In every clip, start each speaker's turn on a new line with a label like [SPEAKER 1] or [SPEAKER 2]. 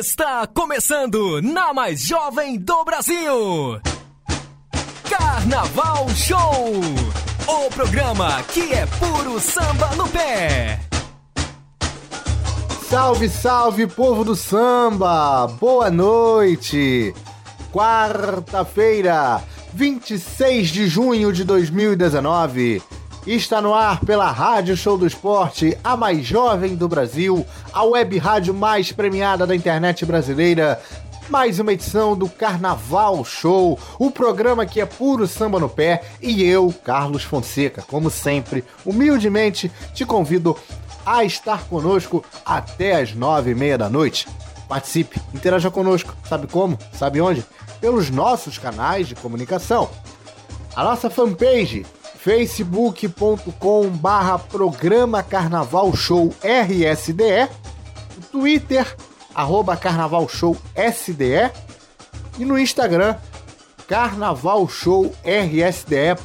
[SPEAKER 1] Está começando na mais jovem do Brasil. Carnaval Show. O programa que é puro samba no pé.
[SPEAKER 2] Salve, salve, povo do samba! Boa noite! Quarta-feira, 26 de junho de 2019. Está no ar pela Rádio Show do Esporte, a mais jovem do Brasil, a web rádio mais premiada da internet brasileira. Mais uma edição do Carnaval Show, o programa que é puro samba no pé, e eu, Carlos Fonseca, como sempre, humildemente te convido a estar conosco até as nove e meia da noite. Participe, interaja conosco. Sabe como? Sabe onde? Pelos nossos canais de comunicação. A nossa fanpage facebook.com barra programa Carnaval Show RSDE, Twitter, arroba Carnaval Show SDE e no Instagram, Carnaval Show RSDE.oficial.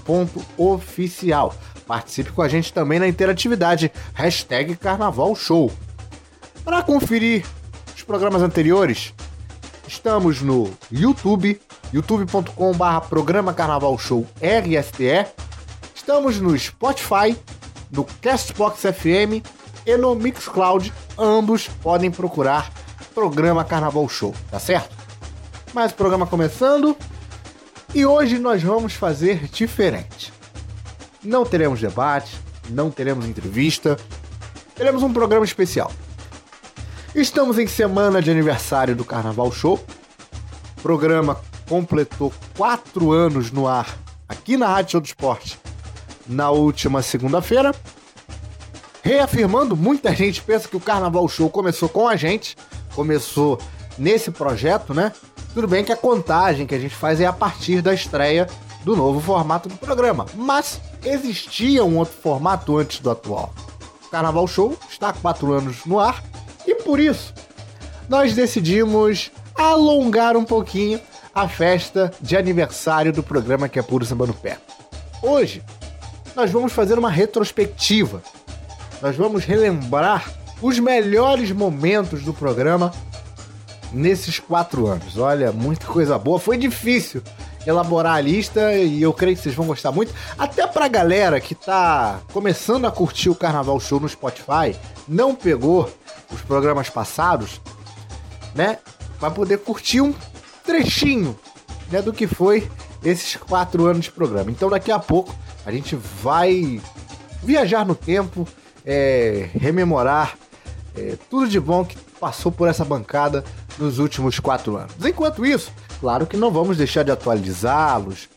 [SPEAKER 2] Participe com a gente também na interatividade, hashtag Carnaval Show. Para conferir os programas anteriores, estamos no YouTube, youtube.com barra programa Carnaval Show RSDE. Estamos no Spotify, no Castbox FM e no Mixcloud. Ambos podem procurar programa Carnaval Show, tá certo? Mais programa começando. E hoje nós vamos fazer diferente. Não teremos debate, não teremos entrevista, teremos um programa especial. Estamos em semana de aniversário do Carnaval Show. O programa completou quatro anos no ar aqui na Rádio Show do Esporte na última segunda-feira. Reafirmando, muita gente pensa que o Carnaval Show começou com a gente, começou nesse projeto, né? Tudo bem que a contagem que a gente faz é a partir da estreia do novo formato do programa, mas existia um outro formato antes do atual. O Carnaval Show está há quatro anos no ar e por isso nós decidimos alongar um pouquinho a festa de aniversário do programa que é Puro Samba no Pé. Hoje nós vamos fazer uma retrospectiva. Nós vamos relembrar os melhores momentos do programa nesses quatro anos. Olha, muita coisa boa. Foi difícil elaborar a lista e eu creio que vocês vão gostar muito. Até pra galera que tá começando a curtir o Carnaval Show no Spotify, não pegou os programas passados, né? Vai poder curtir um trechinho né, do que foi esses quatro anos de programa. Então daqui a pouco a gente vai viajar no tempo, é, rememorar é, tudo de bom que passou por essa bancada nos últimos quatro anos. Enquanto isso, claro que não vamos deixar de atualizá-los.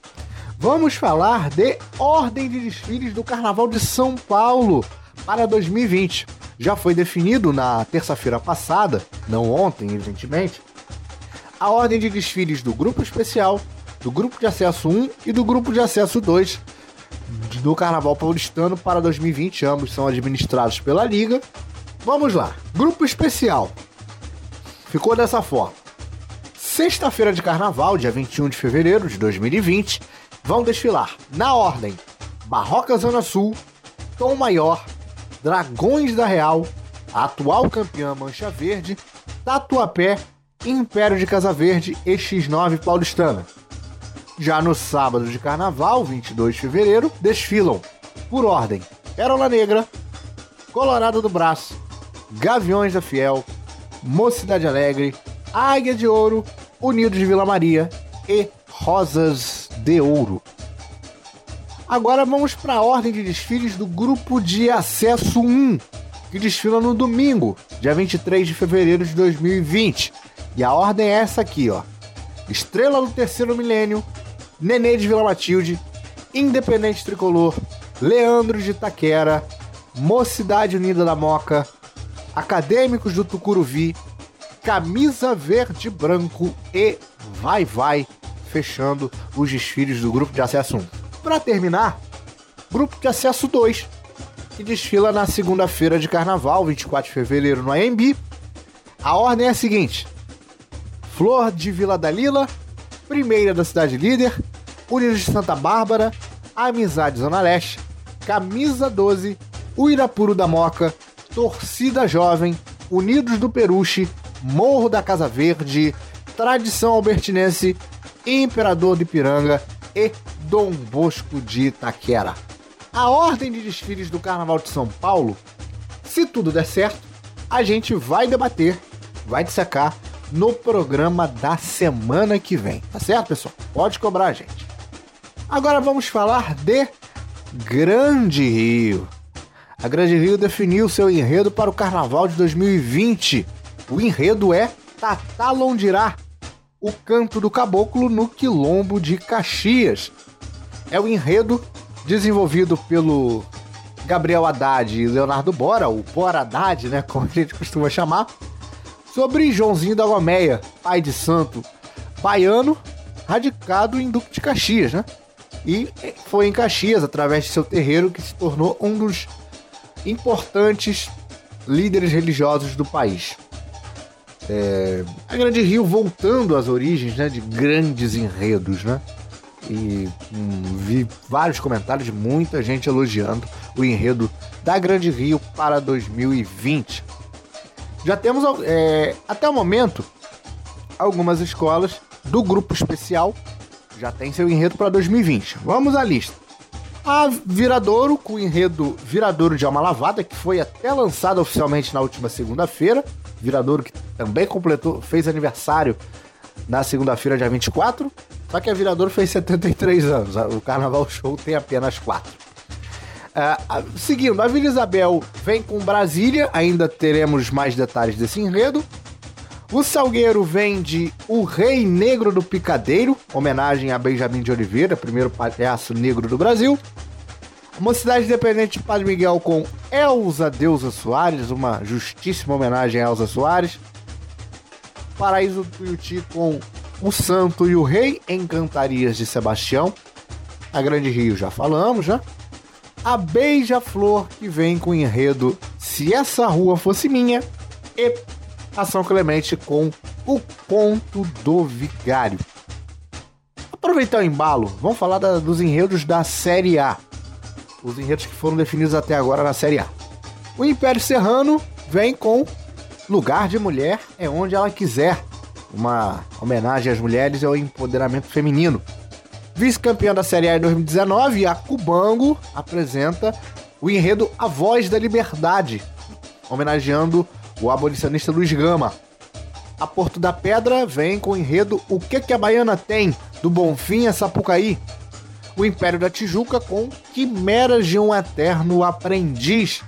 [SPEAKER 2] Vamos falar de ordem de desfiles do Carnaval de São Paulo para 2020. Já foi definido na terça-feira passada, não ontem, evidentemente, a ordem de desfiles do Grupo Especial, do Grupo de Acesso 1 e do Grupo de Acesso 2 do Carnaval Paulistano para 2020. Ambos são administrados pela Liga. Vamos lá. Grupo especial. Ficou dessa forma. Sexta-feira de Carnaval, dia 21 de fevereiro de 2020, vão desfilar, na ordem, Barroca Zona Sul, Tom Maior, Dragões da Real, atual campeã Mancha Verde, Tatuapé, Império de Casa Verde e X9 Paulistana. Já no sábado de carnaval, 22 de fevereiro, desfilam, por ordem, Pérola Negra, Colorado do Braço, Gaviões da Fiel, Mocidade Alegre, Águia de Ouro, Unidos de Vila Maria e Rosas de Ouro. Agora vamos para a ordem de desfiles do grupo de acesso 1, que desfila no domingo, dia 23 de fevereiro de 2020. E a ordem é essa aqui, ó. Estrela do Terceiro Milênio, Nenê de Vila Matilde, Independente Tricolor, Leandro de Itaquera, Mocidade Unida da Moca, Acadêmicos do Tucuruvi, Camisa Verde Branco e Vai Vai, fechando os desfiles do grupo de acesso 1. Para terminar, grupo de acesso 2, que desfila na segunda-feira de carnaval, 24 de fevereiro, no AMB. A ordem é a seguinte: Flor de Vila Dalila, Primeira da Cidade Líder, Unidos de Santa Bárbara, Amizade Zona Leste, Camisa 12, Uirapuro da Moca, Torcida Jovem, Unidos do Peruche, Morro da Casa Verde, Tradição Albertinense, Imperador de Piranga e Dom Bosco de Itaquera. A ordem de desfiles do Carnaval de São Paulo, se tudo der certo, a gente vai debater, vai dissecar no programa da semana que vem. Tá certo, pessoal? Pode cobrar a gente. Agora vamos falar de Grande Rio. A Grande Rio definiu seu enredo para o Carnaval de 2020. O enredo é Tatalondirá, o canto do caboclo no quilombo de Caxias. É o enredo desenvolvido pelo Gabriel Haddad e Leonardo Bora, o Bora Haddad, né, como a gente costuma chamar, sobre Joãozinho da Gomeia, pai de santo baiano, radicado em Duque de Caxias, né? E foi em Caxias, através de seu terreiro, que se tornou um dos importantes líderes religiosos do país. É, a Grande Rio voltando às origens né, de grandes enredos, né? E hum, vi vários comentários de muita gente elogiando o enredo da Grande Rio para 2020. Já temos, é, até o momento, algumas escolas do grupo especial já tem seu enredo para 2020. Vamos à lista. A Viradouro, com o enredo Viradouro de Alma Lavada, que foi até lançado oficialmente na última segunda-feira. Viradouro que também completou, fez aniversário na segunda-feira, dia 24. Só que a Viradouro fez 73 anos. O Carnaval Show tem apenas 4. Uh, seguindo, a Vila Isabel vem com Brasília, ainda teremos mais detalhes desse enredo. O Salgueiro vem de O Rei Negro do Picadeiro, homenagem a Benjamin de Oliveira, primeiro palhaço negro do Brasil. Mocidade Independente de Padre Miguel com Elza Deusa Soares, uma justíssima homenagem a Elza Soares. Paraíso Tuiuti com O Santo e o Rei, Encantarias de Sebastião. A Grande Rio já falamos, né? A Beija-Flor, que vem com o enredo Se Essa Rua Fosse Minha, e Ação Clemente com O Conto do Vigário. Aproveitar o embalo, vamos falar da, dos enredos da Série A. Os enredos que foram definidos até agora na Série A. O Império Serrano vem com Lugar de Mulher é onde ela quiser. Uma homenagem às mulheres e ao empoderamento feminino. Vice-campeã da Série A em 2019, a Cubango apresenta o enredo A Voz da Liberdade, homenageando o abolicionista Luiz Gama. A Porto da Pedra vem com o enredo O que, que a Baiana tem, do Bonfim a Sapucaí. O Império da Tijuca com Quimeras de um Eterno Aprendiz.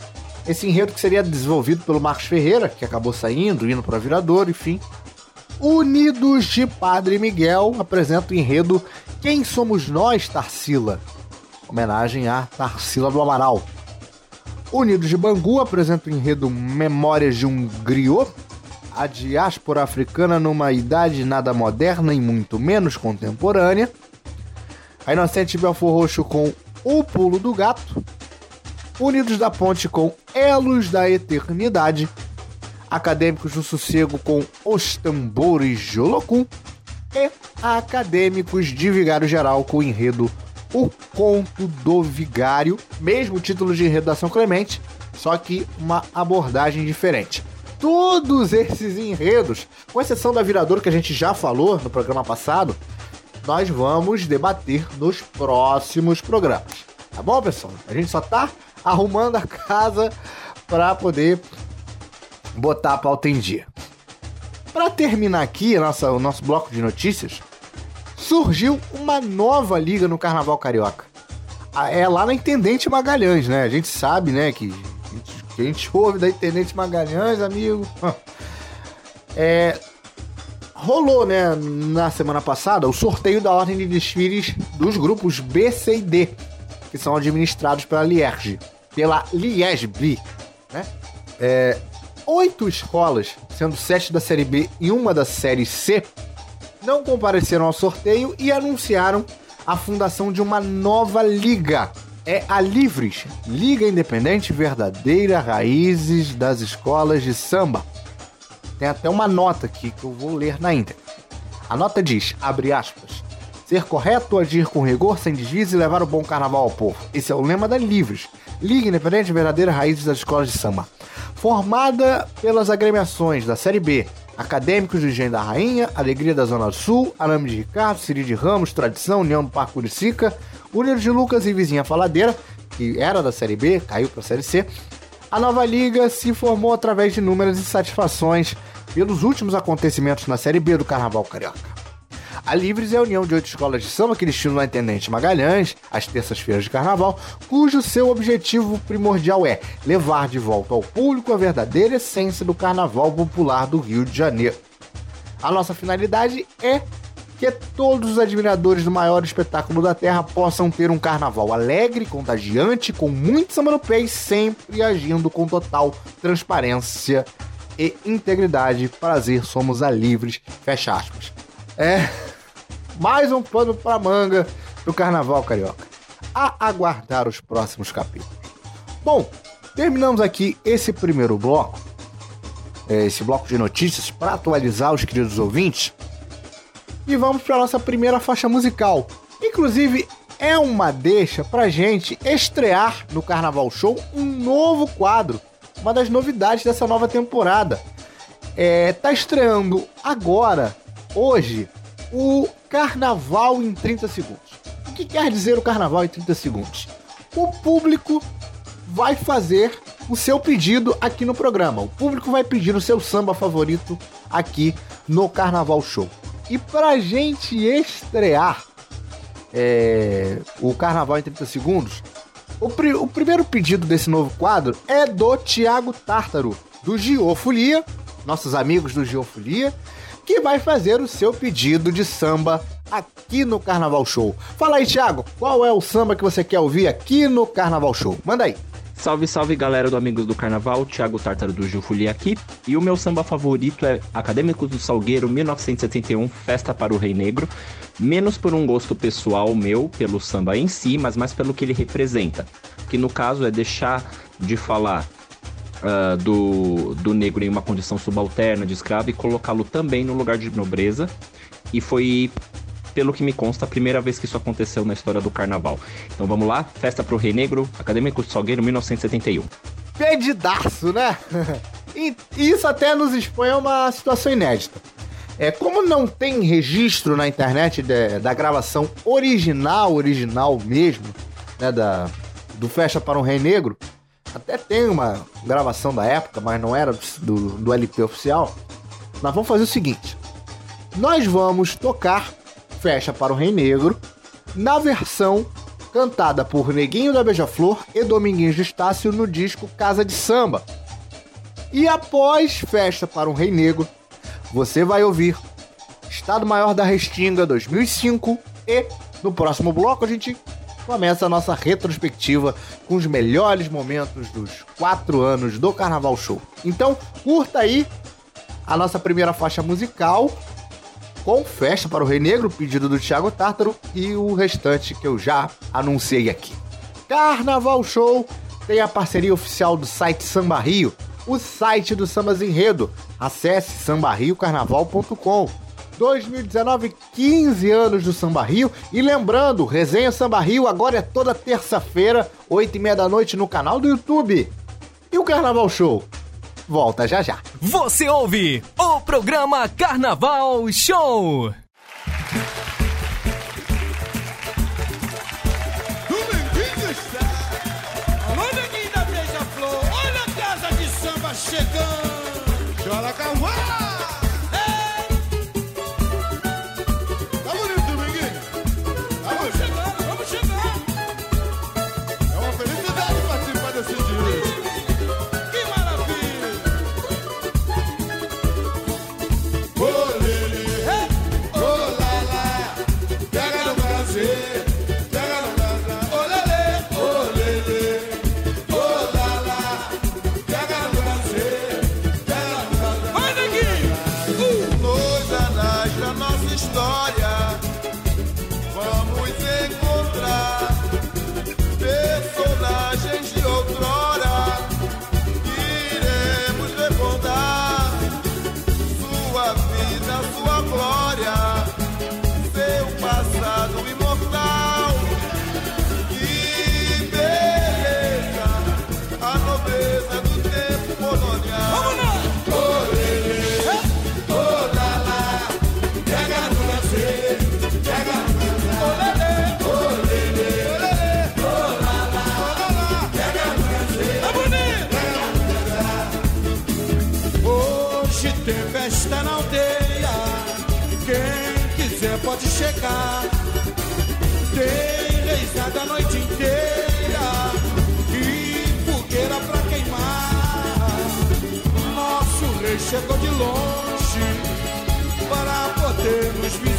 [SPEAKER 2] Esse enredo que seria desenvolvido pelo Marcos Ferreira, que acabou saindo, indo para Virador, enfim. Unidos de Padre Miguel apresenta o enredo quem somos nós, Tarsila? Homenagem a Tarsila do Amaral. Unidos de Bangu apresenta o enredo Memórias de um Griot, a diáspora africana numa idade nada moderna e muito menos contemporânea. A Inocente Belfor Roxo com O Pulo do Gato. Unidos da Ponte com Elos da Eternidade. Acadêmicos do Sossego com Os Tambores de Olocum e Acadêmicos de Vigário Geral com o enredo O Conto do Vigário, mesmo título de enredo da São Clemente, só que uma abordagem diferente. Todos esses enredos, com exceção da Virador que a gente já falou no programa passado, nós vamos debater nos próximos programas. Tá bom, pessoal? A gente só tá arrumando a casa para poder botar a pauta em dia. Para terminar aqui nossa, o nosso bloco de notícias, surgiu uma nova liga no Carnaval Carioca. É lá na Intendente Magalhães, né? A gente sabe, né, que, a gente ouve da Intendente Magalhães, amigo. É, rolou, né, na semana passada, o sorteio da ordem de desfiles dos grupos B, C e D, que são administrados pela Lierge, pela Liesb, né? É, oito escolas, sendo sete da Série B e uma da Série C, não compareceram ao sorteio e anunciaram a fundação de uma nova liga. É a Livres, Liga Independente Verdadeira Raízes das Escolas de Samba. Tem até uma nota aqui que eu vou ler na íntegra. A nota diz, abre aspas, ser correto, agir com rigor, sem desvio e levar o bom carnaval ao povo. Esse é o lema da Livres, Liga Independente Verdadeira Raízes das Escolas de Samba formada pelas agremiações da Série B, Acadêmicos do Engenho da Rainha, Alegria da Zona Sul, Arame de Ricardo, Siri de Ramos, Tradição, União do Parque Curicica, União de Lucas e Vizinha Faladeira, que era da Série B, caiu para a Série C. A nova liga se formou através de inúmeras insatisfações pelos últimos acontecimentos na Série B do Carnaval Carioca. A Livres é a união de oito escolas de samba que destinam a Intendente Magalhães, às terças-feiras de carnaval, cujo seu objetivo primordial é levar de volta ao público a verdadeira essência do carnaval popular do Rio de Janeiro. A nossa finalidade é que todos os admiradores do maior espetáculo da Terra possam ter um carnaval alegre, contagiante, com muito samba no pé e sempre agindo com total transparência e integridade. Prazer, somos a Livres. Fecha aspas. É mais um pano para manga do Carnaval Carioca. A aguardar os próximos capítulos. Bom, terminamos aqui esse primeiro bloco, é, esse bloco de notícias, para atualizar os queridos ouvintes. E vamos para nossa primeira faixa musical. Inclusive, é uma deixa para gente estrear no Carnaval Show um novo quadro, uma das novidades dessa nova temporada. É, tá estreando agora, hoje, o Carnaval em 30 segundos. O que quer dizer o Carnaval em 30 segundos? O público vai fazer o seu pedido aqui no programa. O público vai pedir o seu samba favorito aqui no Carnaval Show. E pra gente estrear é, o Carnaval em 30 segundos, o, o, primeiro pedido desse novo quadro é do Tiago Tártaro, do Giofolia, nossos amigos do Giofolia, que vai fazer o seu pedido de samba aqui no Carnaval Show. Fala aí, Thiago, qual é o samba que você quer ouvir aqui no Carnaval Show? Manda aí.
[SPEAKER 3] Salve, salve galera do Amigos do Carnaval, Thiago Tartaro do Gil aqui. E o meu samba favorito é Acadêmicos do Salgueiro 1971, Festa para o Rei Negro. Menos por um gosto pessoal meu, pelo samba em si, mas mais pelo que ele representa. Que no caso é deixar de falar uh, do, do negro em uma condição subalterna de escravo e colocá-lo também no lugar de nobreza. E foi, pelo que me consta, a primeira vez que isso aconteceu na história do carnaval. Então vamos lá, Festa pro Rei Negro, Acadêmico de Salgueiro, 1971.
[SPEAKER 2] Pedidaço, né? e isso até nos expõe a uma situação inédita. É, como não tem registro na internet de, da gravação original, original mesmo, né, da, do Festa para um Rei Negro, até tem uma gravação da época, mas não era do, do LP oficial. Nós vamos fazer o seguinte: nós vamos tocar Fecha para o Rei Negro na versão cantada por Neguinho da Beija-Flor e Dominguinhos de Estácio no disco Casa de Samba. E após Festa para um Rei Negro, você vai ouvir Estado Maior da Restinga 2005 e no próximo bloco a gente começa a nossa retrospectiva com os melhores momentos dos quatro anos do Carnaval Show. Então, curta aí a nossa primeira faixa musical com festa para o Rei Negro, pedido do Thiago Tártaro, e o restante que eu já anunciei aqui. Carnaval Show tem a parceria oficial do site Samba Rio, o site do Sambas Enredo. Acesse sambarriocarnaval.com. 2019, 15 anos do Samba Rio. E lembrando, Resenha Samba Rio agora é toda terça-feira, 8 e meia da noite no canal do YouTube. E o Carnaval Show? Volta já já.
[SPEAKER 1] Você ouve o programa Carnaval Show.
[SPEAKER 4] Chegando, chora cavalo.
[SPEAKER 5] chegou de longe para poder nos ver.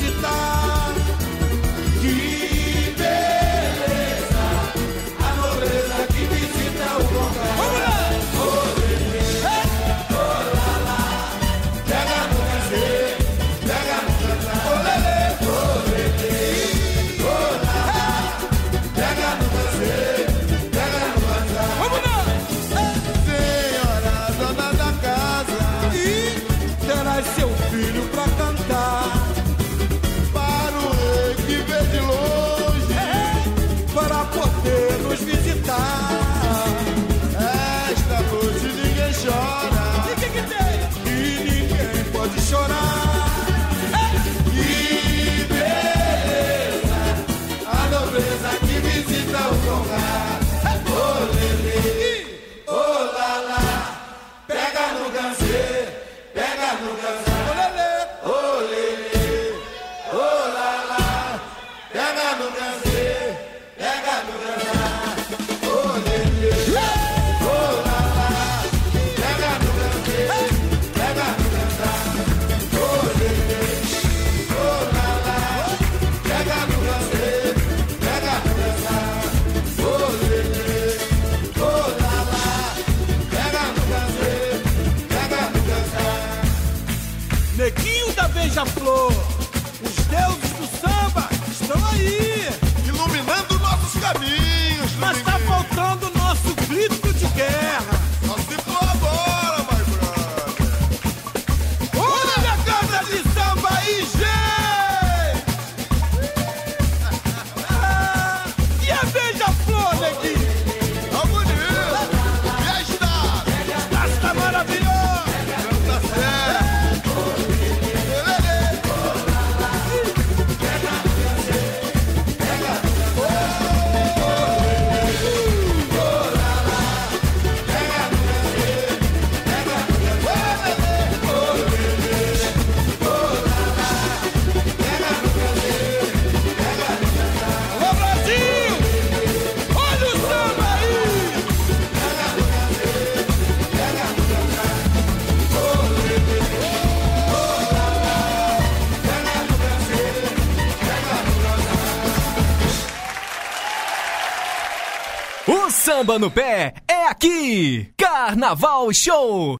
[SPEAKER 5] Samba
[SPEAKER 1] no Pé é aqui! Carnaval Show!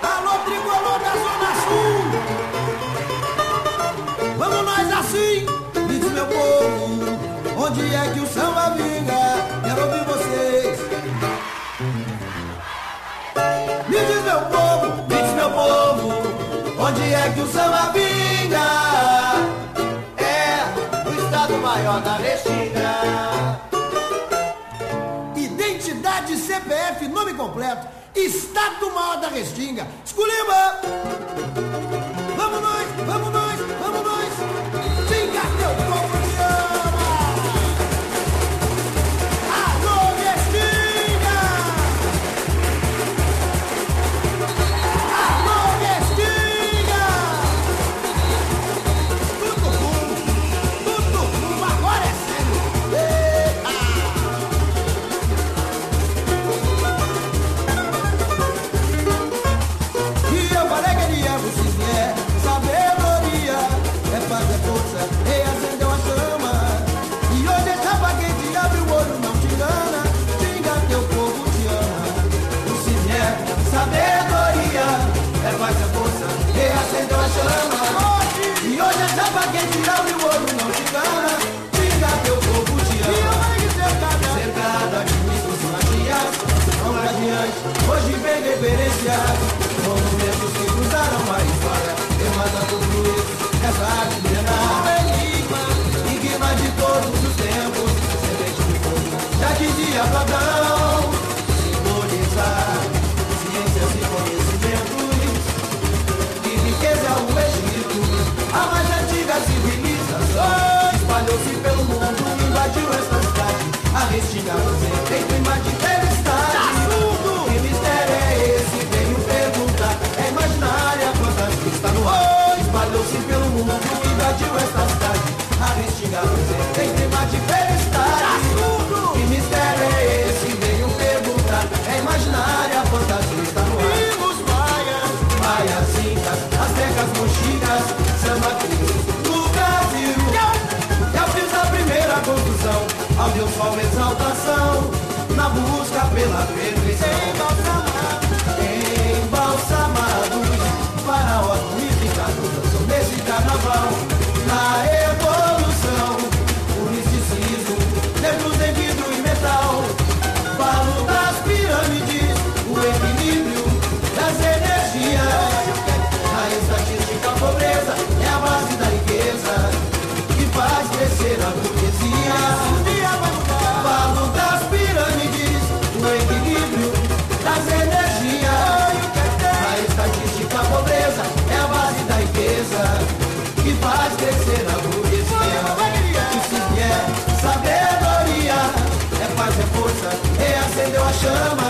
[SPEAKER 6] Alô, tricolor! Vamos nós assim! Diz meu povo, onde é que o samba vinga? Quero ouvir vocês! Me diz meu povo, me diz meu povo, onde é que o samba vinga? CPF, nome completo, Estado Maior da Restinga. Esculhamba! deste galo sua exaltação na busca pela perfeição. Embalsamados, Embalsamados para o purificador, são desse carnaval. Chama.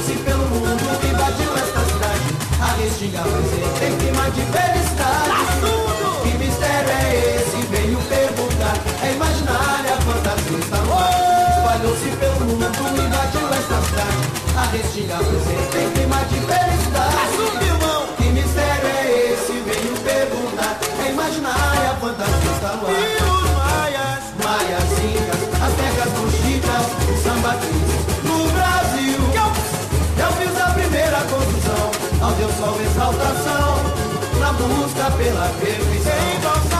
[SPEAKER 6] Espalhou-se pelo mundo, invadiu esta cidade. A restinga presente em clima de felicidade. Que mistério é esse? Veio perguntar. É imaginária, a fantasia está no ar. Espalhou-se pelo mundo, invadiu esta cidade. A restinga presente em clima de felicidade. Que mistério é esse? Veio perguntar. É imaginária, a fantasia está no ar. E os maias? Maias, incas, astecas, conchitas, samba Sol exaltação, na busca pela perfeição.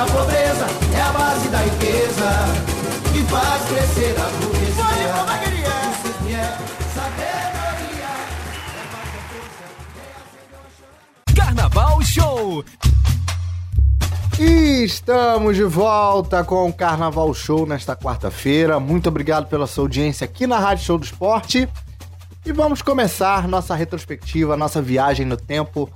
[SPEAKER 6] A pobreza é a base da riqueza que faz crescer a burguesia. E se vier sabedoria, é mais.
[SPEAKER 1] Carnaval Show.
[SPEAKER 2] E estamos de volta com o Carnaval Show nesta quarta-feira. Muito obrigado pela sua audiência aqui na Rádio Show do Esporte. E vamos começar nossa retrospectiva, nossa viagem no tempo.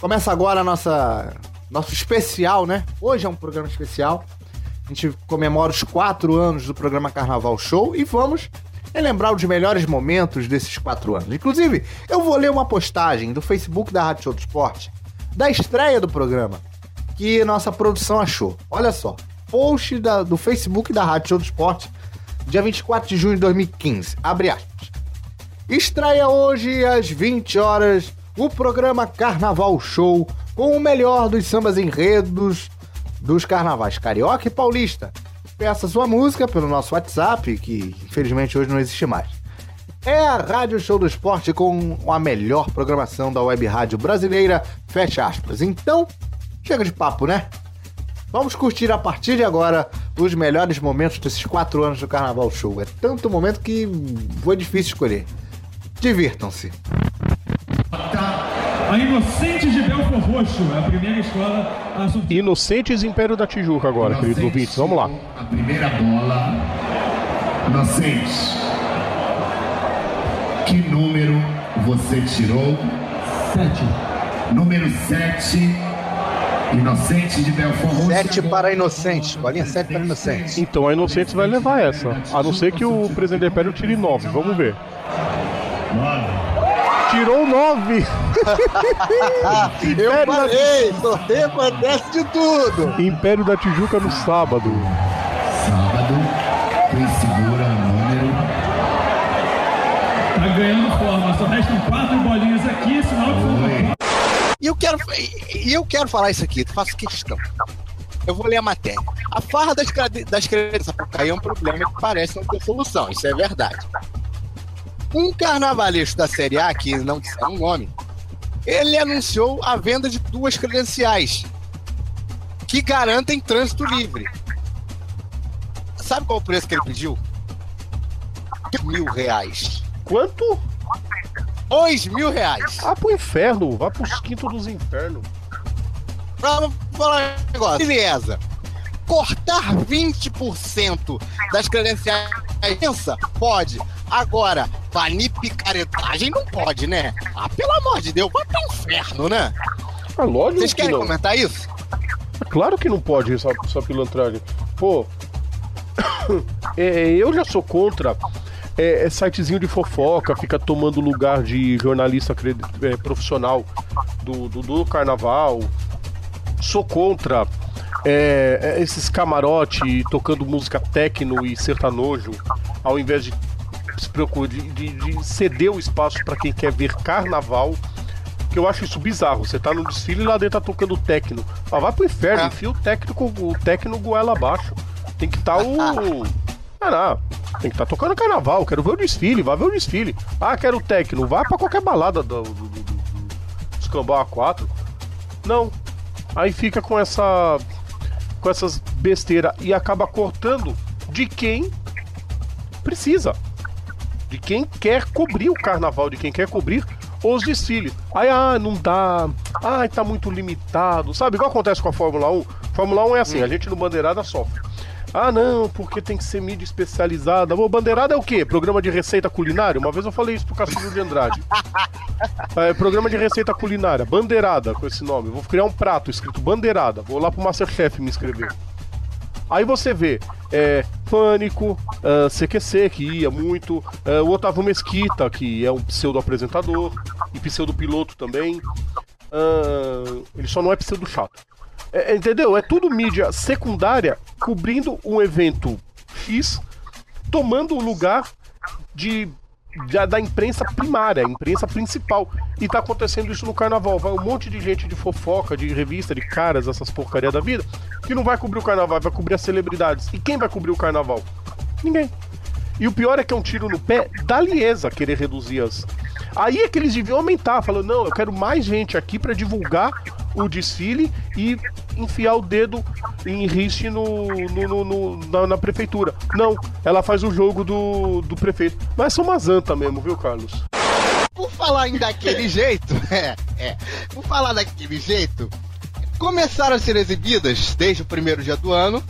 [SPEAKER 2] Começa agora a nossa nosso especial, né? Hoje é um programa especial. A gente comemora os quatro anos do programa Carnaval Show e vamos relembrar os melhores momentos desses quatro anos. Inclusive, eu vou ler uma postagem do Facebook da Rádio Show do Esporte da estreia do programa que nossa produção achou. Olha só, post da- do Facebook da Rádio Show do Esporte, dia 24 de junho de 2015. Abre aspas. Estreia hoje às 20 horas o programa Carnaval Show com o melhor dos sambas enredos dos carnavais carioca e paulista. Peça sua música pelo nosso WhatsApp, que infelizmente hoje não existe mais. É a Rádio Show do Esporte com a melhor programação da web rádio brasileira, fecha aspas. Então, chega de papo, né? Vamos curtir a partir de agora os melhores momentos desses quatro anos do Carnaval Show. É tanto momento que foi difícil escolher. Divirtam-se.
[SPEAKER 7] A Inocentes de Belfor Roxo, é a primeira escola a.
[SPEAKER 8] Inocentes Império da Tijuca agora, queridos ouvintes. Vamos lá.
[SPEAKER 9] A primeira bola. Inocente. Que número você tirou?
[SPEAKER 7] Sete.
[SPEAKER 9] Número 7. Inocente de Belfort Roxo.
[SPEAKER 2] Sete para inocentes. Bolinha sete para inocentes.
[SPEAKER 8] Então a Inocentes vai levar essa. A não ser que o presidente do Império tire nove. Vamos ver. Tirou nove!
[SPEAKER 2] Eu
[SPEAKER 8] Império, da...
[SPEAKER 2] falei, sorteio acontece de tudo.
[SPEAKER 8] Império da Tijuca no sábado.
[SPEAKER 9] Sábado. Quem segura o número?
[SPEAKER 7] Tá ganhando forma, só restam quatro bolinhas aqui, sinal que
[SPEAKER 9] Oi.
[SPEAKER 10] E eu quero, e eu quero falar isso aqui, faço questão. Eu vou ler a matéria. A farra das, das crianças Sapucaí é um problema que parece não ter solução, isso é verdade. Um carnavalesco da Série A, que não disser um nome, ele anunciou a venda de duas credenciais que garantem trânsito livre. Sabe qual o preço que ele pediu? Mil reais.
[SPEAKER 8] Quanto?
[SPEAKER 10] Dois mil reais.
[SPEAKER 8] Ah, pro inferno. Vá pros quintos dos infernos.
[SPEAKER 10] Pra falar um negócio. Beleza. Cortar 20% das credenciais. Pensa? Pode. Agora, banir picaretagem não pode, né? Ah, pelo amor de Deus, vai pro inferno, né?
[SPEAKER 8] Ah, lógico
[SPEAKER 10] Vocês
[SPEAKER 8] que
[SPEAKER 10] querem
[SPEAKER 8] não.
[SPEAKER 10] comentar isso?
[SPEAKER 8] Claro que não pode essa, essa pilantragem. Pô, é, eu já sou contra é, é sitezinho de fofoca, fica tomando lugar de jornalista é, profissional do, do, do, carnaval. Sou contra é, é esses camarote tocando música techno e sertanojo, ao invés de se preocupar de, de, de ceder o espaço para quem quer ver carnaval que eu acho isso bizarro. Você tá no desfile e lá dentro tá tocando techno. Ah, vai pro inferno, é. enfia o técnico, o técnico goela abaixo. Tem que estar tá o. Ah, não. Tem que estar tá tocando carnaval. Quero ver o desfile, vai ver o desfile. Ah, quero o techno. Vai pra qualquer balada do, do, do, do Escambau A4. Não. Aí fica com essa. com essas besteiras e acaba cortando de quem precisa. De quem quer cobrir o carnaval, de quem quer cobrir os desfiles. Aí, ah, não dá. Ai, tá muito limitado. Sabe, igual acontece com a Fórmula 1. Fórmula 1 é assim, a gente no Bandeirada sofre. Ah, não, porque tem que ser mídia especializada. O Bandeirada é o quê? Programa de receita culinária? Uma vez eu falei isso pro Castilho de Andrade. É, programa de receita culinária, Bandeirada, com esse nome. Vou criar um prato escrito Bandeirada. Vou lá pro Masterchef me inscrever. Aí você vê é, Pânico, uh, CQC, que ia muito, uh, o Otávio Mesquita, que é um pseudo-apresentador, e pseudo-piloto também. Uh, ele só não é pseudo-chato. É, entendeu? É tudo mídia secundária cobrindo um evento X, tomando o lugar de da, da, imprensa primária, imprensa principal. E tá acontecendo isso no carnaval. Vai um monte de gente de fofoca, de revista, de caras, essas porcaria da vida, que não vai cobrir o carnaval, vai cobrir as celebridades. E quem vai cobrir o carnaval? Ninguém. E o pior é que é um tiro no pé da Liesa querer reduzir as. Aí é que eles deviam aumentar, falando, não, eu quero mais gente aqui para divulgar o desfile e enfiar o dedo em riste no, no, no, no na, na, prefeitura. Não, ela faz o jogo do, do prefeito. Mas são uma zanta mesmo, viu, Carlos?
[SPEAKER 2] Por falar em daquele jeito, é, é. Por falar daquele jeito, começaram a ser exibidas desde o primeiro dia do ano.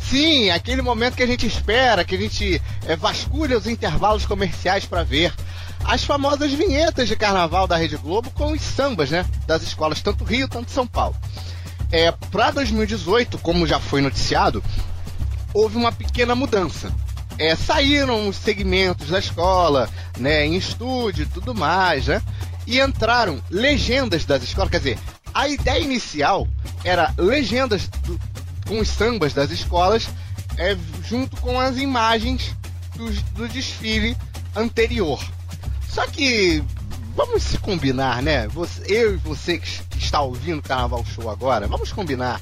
[SPEAKER 2] Sim, aquele momento que a gente espera, que a gente é, vasculha os intervalos comerciais para ver as famosas vinhetas de carnaval da Rede Globo com os sambas, né? Das escolas, tanto Rio, tanto São Paulo. É, para 2018, como já foi noticiado, houve uma pequena mudança. É, saíram os segmentos da escola, né, em estúdio e tudo mais, né? E entraram legendas das escolas, quer dizer, a ideia inicial era legendas do, com os sambas das escolas, é, junto com as imagens do, do desfile anterior. Só que vamos se combinar, né? Você, eu e você que, está ouvindo o Carnaval Show agora, vamos combinar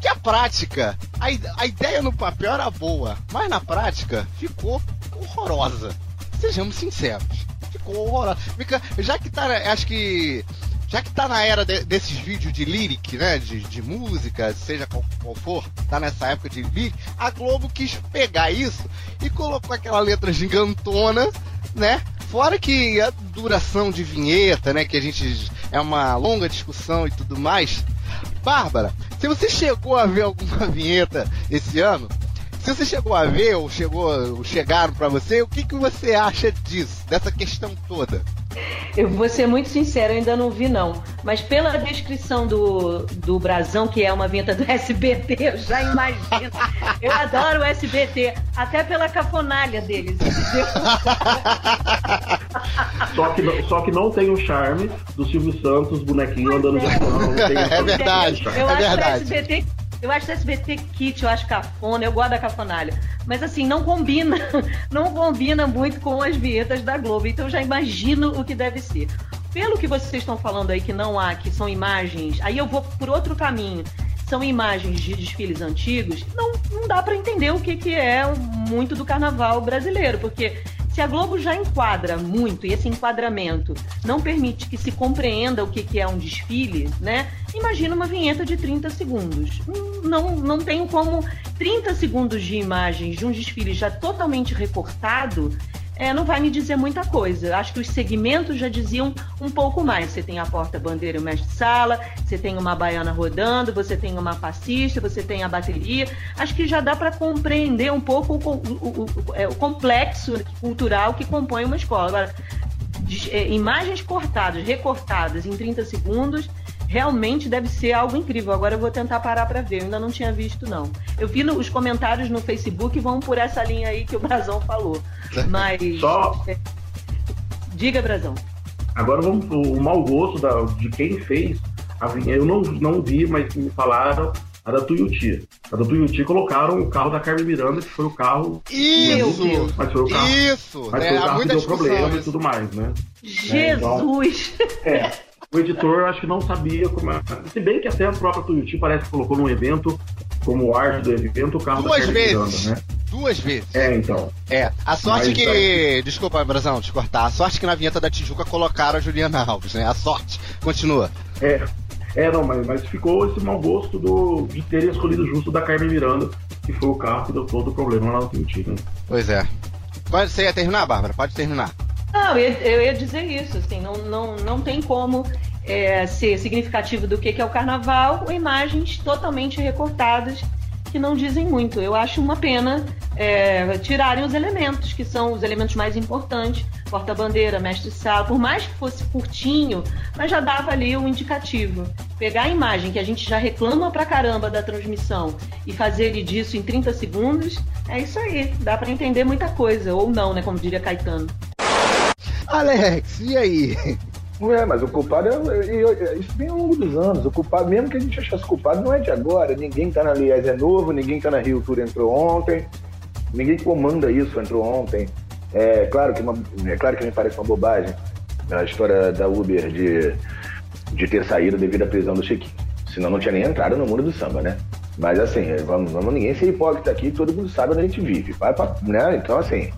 [SPEAKER 2] que a prática, a, a ideia no papel era boa, mas na prática ficou horrorosa. Sejamos sinceros, ficou horrorosa. Já que tá, acho que já que tá na era de, desses vídeos de lyric, né, de, de música, seja qual, qual, for, tá nessa época de lyric, a Globo quis pegar isso e colocou aquela letra gigantona, né, Fora que a duração de vinheta, né? Que a gente. É uma longa discussão e tudo mais. Bárbara, se você chegou a ver alguma vinheta esse ano, se você chegou a ver ou chegou, ou chegaram para você, o que, que você acha disso, dessa questão toda?
[SPEAKER 11] Eu vou ser muito sincero, eu ainda não vi não. Mas pela descrição do, do Brasão, que é uma vinheta do SBT, eu já imagino. Eu adoro o SBT, até pela cafonalha deles, entendeu?
[SPEAKER 12] Só que, não, só que não tem o charme do Silvio Santos, bonequinho andando de avião.
[SPEAKER 2] É verdade,
[SPEAKER 11] eu
[SPEAKER 2] é
[SPEAKER 11] acho
[SPEAKER 2] verdade.
[SPEAKER 11] Que o SBT eu acho SBT kit, eu acho cafona, eu gosto da cafonalha. Mas assim, não combina, não combina muito com as vinhetas da Globo. Então eu já imagino o que deve ser. Pelo que vocês estão falando aí que não há, que são imagens, aí eu vou por outro caminho. São imagens de desfiles antigos, não, não dá para entender o que, que é muito do carnaval brasileiro, porque se a Globo já enquadra muito e esse enquadramento não permite que se compreenda o que, é um desfile, né? Imagina uma vinheta de 30 segundos. Não, não tenho como 30 segundos de imagens de um desfile já totalmente recortado é, não vai me dizer muita coisa. Acho que os segmentos já diziam um pouco mais. Você tem a porta-bandeira e o mestre-sala, você tem uma baiana rodando, você tem uma passista, você tem a bateria. Acho que já dá para compreender um pouco o, o, o, é, o, complexo cultural que compõe uma escola. Agora, é, imagens cortadas, recortadas em 30 segundos, realmente deve ser algo incrível. Agora eu vou tentar parar para ver. Eu ainda não tinha visto, não. Eu vi no, os comentários no Facebook vão por essa linha aí que o Brazão falou. Mas.
[SPEAKER 12] Só-
[SPEAKER 11] é, Diga, Brazão.
[SPEAKER 12] Agora vamos pro o mau gosto da, de quem fez a vinheta. Eu não, não vi, mas me falaram a da Tuiuti. A da Tuiuti colocaram o carro da Carmen Miranda, que foi o carro.
[SPEAKER 2] Isso!
[SPEAKER 12] Mas foi o carro.
[SPEAKER 2] Isso!
[SPEAKER 12] Mas
[SPEAKER 2] É,
[SPEAKER 12] foi o
[SPEAKER 2] há
[SPEAKER 12] carro que deu problema e
[SPEAKER 2] isso.
[SPEAKER 12] tudo mais, né?
[SPEAKER 11] Jesus!
[SPEAKER 12] É. O editor acho que não sabia como é. Se bem que até a própria Tuiuti parece que colocou no evento, como arte do evento, o carro
[SPEAKER 2] Duas
[SPEAKER 12] da
[SPEAKER 2] vezes.
[SPEAKER 12] Miranda, né?
[SPEAKER 2] Duas vezes.
[SPEAKER 12] É, então.
[SPEAKER 2] É, a sorte
[SPEAKER 12] Mas,
[SPEAKER 2] que. Desculpa, Brazão, te cortar. A sorte que na vinheta da Tijuca colocaram a Juliana Alves, né? A sorte. Continua.
[SPEAKER 12] É, é não, mas, mas ficou esse mau gosto do, de terem escolhido justo da Carmen Miranda, que foi o carro que deu todo o problema lá no Tuiuti, né?
[SPEAKER 2] Pois é. Pode, você ia terminar, Bárbara? Pode terminar.
[SPEAKER 11] Não, eu, ia- dizer isso, assim, não, não, não tem como é, ser significativo do que, é o carnaval imagens totalmente recortadas que não dizem muito. Eu acho uma pena é, tirarem os elementos, que são os elementos mais importantes, porta-bandeira, mestre-sala, por mais que fosse curtinho, mas já dava ali um indicativo. Pegar a imagem que a gente já reclama pra caramba da transmissão e fazer disso em 30 segundos, é isso aí. Dá pra entender muita coisa, ou não, né, como diria Caetano.
[SPEAKER 2] Alex, e aí?
[SPEAKER 13] É, mas o culpado é, eu- é- isso vem ao longo dos anos. O culpado, mesmo que a gente achasse culpado, não é de agora. Ninguém tá na Lies é novo, ninguém tá na Rio Tour entrou ontem, ninguém comanda isso entrou ontem. É claro que, uma, é claro que me parece uma bobagem a história da Uber de, de ter saído devido à prisão do Chiquinho. Senão não tinha nem entrado no mundo do samba, né? Mas assim, vamos, vamos ninguém ser hipócrita aqui, todo mundo sabe onde a gente vive. Vai pra- né? Então, assim,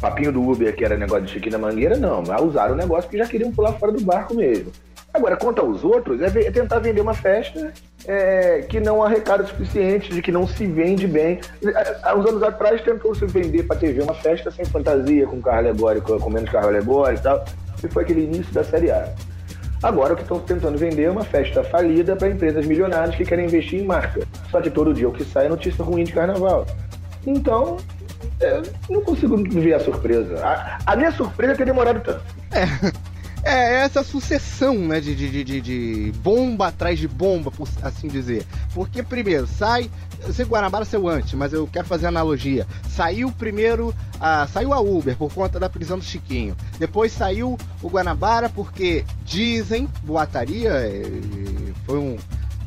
[SPEAKER 13] papinho do Uber, que era negócio de Chiquinho na Mangueira, não. Mas usaram o negócio porque já queriam pular fora do barco mesmo. Agora, quanto aos outros, é, é tentar vender uma festa é, que não arrecada o suficiente, de que não se vende bem. Há há uns anos atrás tentou se vender pra TV uma festa sem fantasia, com carro alegórico, com menos carro alegórico e tal. E foi aquele início da Série A. Agora o que estão tentando vender é uma festa falida para empresas milionárias que querem investir em marca. Só que todo dia o que sai é notícia ruim de carnaval. Então, é, não consigo ver a surpresa. A, a minha surpresa é ter demorado tanto.
[SPEAKER 2] É essa sucessão, né, de, de, de- de, de bomba atrás de bomba, por assim dizer. Porque primeiro sai, eu sei que Guanabara saiu antes, mas eu quero fazer analogia. Saiu primeiro, a, saiu a Uber por conta da prisão do Chiquinho. Depois saiu o Guanabara porque dizem, boataria, é, foi um,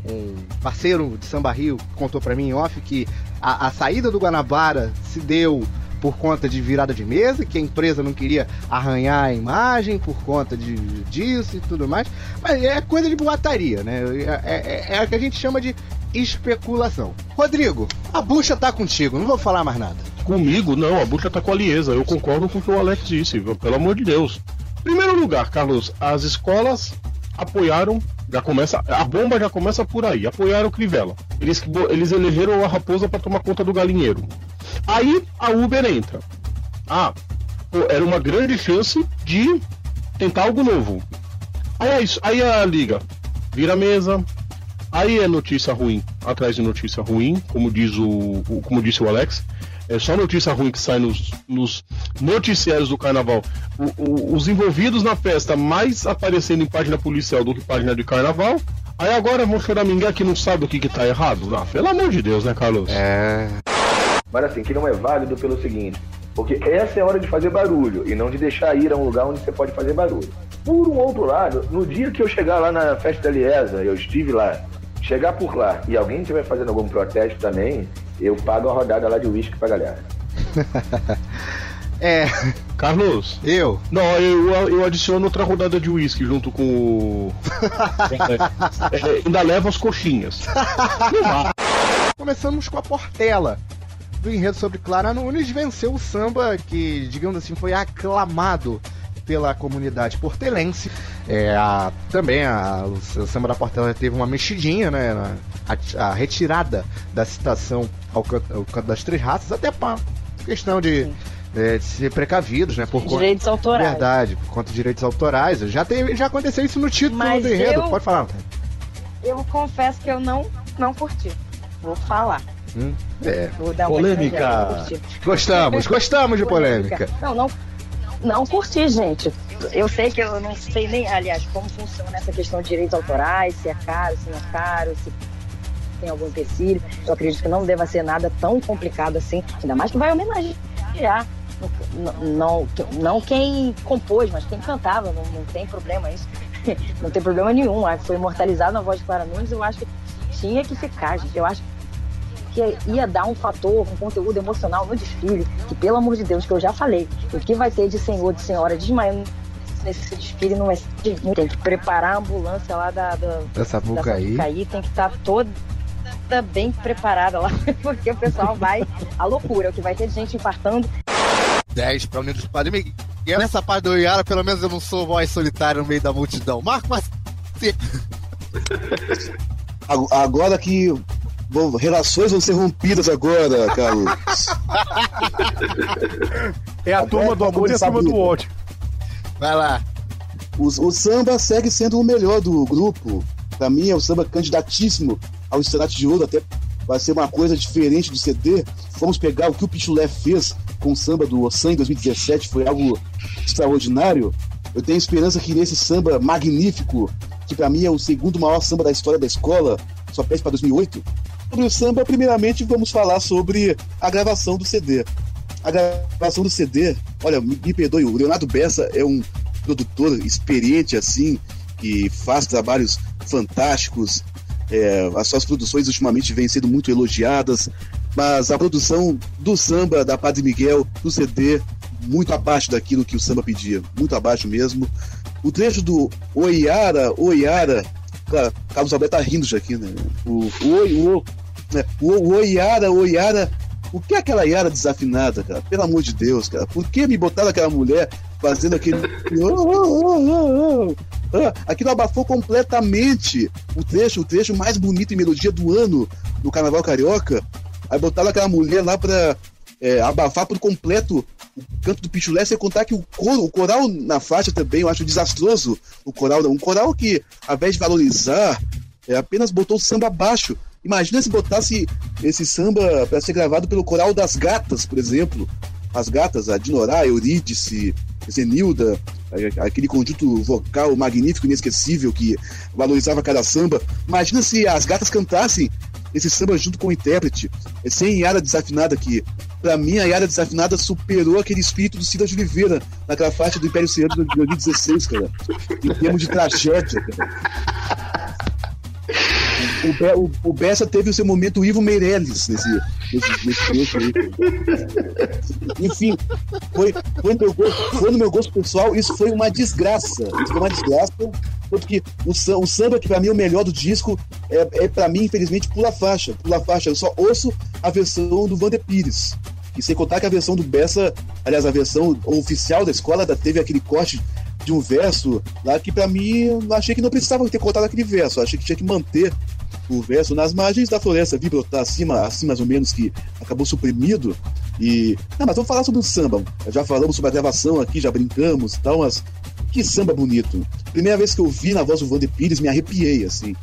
[SPEAKER 2] um parceiro de Samba Rio contou pra mim em off que a, a saída do Guanabara se deu por conta de virada de mesa, que a empresa não queria arranhar a imagem por conta de, disso e tudo mais. Mas é coisa de boataria, né? É, é- é o que a gente chama de especulação. Rodrigo, a bucha tá contigo, não vou falar mais nada.
[SPEAKER 8] Comigo, não, a bucha tá com a Liesa. Eu concordo com o que o Alex disse, pelo amor de Deus. Primeiro lugar, Carlos, as escolas apoiaram, já começa, a bomba já começa por aí, apoiaram o Crivella. Eles, eles elegeram a raposa para tomar conta do galinheiro. Aí a Uber entra. Ah, pô, era uma grande chance de tentar algo novo. Aí é isso, aí a liga vira a mesa, Aí é notícia ruim atrás de notícia ruim, como diz o, como disse o Alex. É só notícia ruim que sai nos, nos noticiários do carnaval. O- o- os envolvidos na festa mais aparecendo em página policial do que página de carnaval. Aí agora vão choramingar que não sabe o que, que tá errado. Ah, pelo amor de Deus, né, Carlos?
[SPEAKER 2] É.
[SPEAKER 13] Mas assim, que não é válido pelo seguinte, porque essa é a hora de fazer barulho e não de deixar ir a um lugar onde você pode fazer barulho. Por um outro lado, no dia que eu chegar lá na festa da Liesa, eu estive lá, chegar por lá e alguém estiver fazendo algum protesto também, eu pago a rodada lá de uísque pra galera.
[SPEAKER 2] É.
[SPEAKER 8] Carlos?
[SPEAKER 2] Eu?
[SPEAKER 8] Não, eu, eu adiciono outra rodada de uísque junto com o. É, é, ainda leva as coxinhas.
[SPEAKER 2] Começamos com a Portela. Do enredo sobre Clara Nunes venceu o samba que, digamos assim, foi aclamado pela comunidade portelense. É, a- também a- o samba da Portela teve uma mexidinha, né? na- A, a retirada da citação ao canto, ao canto das três raças, até para questão de, é, de ser precavidos, né? Por conta-
[SPEAKER 14] Direitos autorais.
[SPEAKER 2] Verdade, por conta de direitos autorais. Já, teve, já aconteceu isso no título
[SPEAKER 14] Mas
[SPEAKER 2] do enredo.
[SPEAKER 14] eu-
[SPEAKER 2] Pode falar.
[SPEAKER 14] Eu confesso que eu não, não curti. Vou falar.
[SPEAKER 2] Hum, é.
[SPEAKER 14] Vou dar uma curti.
[SPEAKER 2] Gostamos, gostamos de polêmica.
[SPEAKER 14] Não, não,
[SPEAKER 15] Não curti, gente. Eu sei que eu não sei nem, aliás, como funciona essa questão de direitos autorais, se é caro, se não é caro, se tem algum empecilho. Eu acredito que não deva ser nada tão complicado assim, ainda mais que vai homenagear. Não, não, não quem compôs, mas quem cantava, não, não tem problema isso. Não tem problema nenhum. Ah, Foi imortalizado na voz de Clara Nunes, eu acho que tinha que ficar, gente. Eu acho que ia dar um fator, um conteúdo emocional no desfile, que pelo amor de Deus, que eu já falei, o que vai ter de senhor, de senhora desmaiando nesse desfile não é tem que preparar a ambulância lá da, da,
[SPEAKER 2] Da Sapucaí.
[SPEAKER 15] Sapucaí, tem que estar toda bem preparada lá, porque o pessoal vai à loucura, o que vai ter de gente infartando
[SPEAKER 10] 10 para Unidos do Padre Miguel. Nessa parte do Iara, pelo menos eu não sou voz solitária no meio da multidão. Marco.
[SPEAKER 16] Ag- Agora que bom, relações vão ser rompidas agora, Carlos.
[SPEAKER 8] É a turma do amor e a turma do ódio.
[SPEAKER 10] Vai lá.
[SPEAKER 16] O, o samba segue sendo o melhor do grupo. Pra mim é o samba candidatíssimo ao Estrenato de Ouro, até vai ser uma coisa diferente do CD. Vamos pegar o que o Pichulé fez com o samba do Ossan em 2017, foi algo extraordinário. Eu tenho esperança que nesse samba magnífico, que pra mim é o segundo maior samba da história da escola, só pede pra 2008. Sobre o samba, primeiramente vamos falar sobre a gravação do CD. A gravação do CD, olha, me, me perdoe, o Leonardo Bessa é um produtor experiente assim, que faz trabalhos fantásticos. É, as suas produções ultimamente vêm sendo muito elogiadas, mas a produção do samba da Padre Miguel, do CD, muito abaixo daquilo que o samba pedia, muito abaixo mesmo. O trecho do Oiara, Oiara, Ca- Carlos Alberto tá rindo já aqui, né? O, o, o, né? o, o Oiara, Oiara, o que é aquela Yara desafinada, cara? Pelo amor de Deus, cara. Por que me botaram aquela mulher fazendo aquele. Oh, oh, oh. Ah, Aquilo abafou completamente o trecho, o trecho mais bonito e melodia do ano no Carnaval Carioca. Aí botaram aquela mulher lá pra é, abafar por completo o canto do Pichulé, sem contar que o coro, o coral na faixa também, eu acho desastroso. O coral, um coral que, ao invés de valorizar, é, apenas botou o samba abaixo. Imagina se botasse esse samba para ser gravado pelo coral das gatas, por exemplo. As gatas, a Dinorá, Eurídice, Zenilda, aquele conjunto vocal magnífico, inesquecível que valorizava cada samba. Imagina se as gatas cantassem esse samba junto com o intérprete, sem Yara desafinada aqui. Pra mim, a Yara desafinada superou aquele espírito do Cida de Oliveira naquela faixa do Império Serrano de 2016, cara. Em termos de tragédia, cara. O, Be o, o Bessa teve o seu momento Ivo Meirelles nesse, nesse, nesse trecho aí. Enfim, foi, foi, no meu gosto, foi no meu gosto pessoal, isso foi uma desgraça. Isso foi uma desgraça, porque o, sam- o samba, que pra mim é o melhor do disco, é, é pra mim, infelizmente, pula faixa. Pula faixa. Eu só ouço a versão do Vander Pires. E sem contar que a versão do Bessa, aliás, a versão oficial da escola teve aquele corte de um verso lá que pra mim eu achei que não precisava ter cortado aquele verso. Achei que tinha que manter o verso nas margens da floresta, vir brotar acima, assim mais ou menos, que acabou suprimido. E. Não, mas vamos falar sobre o samba. Já falamos sobre a gravação aqui, já brincamos e tal, mas que samba bonito. Primeira vez que eu vi na voz do Vander Pires, me arrepiei, assim.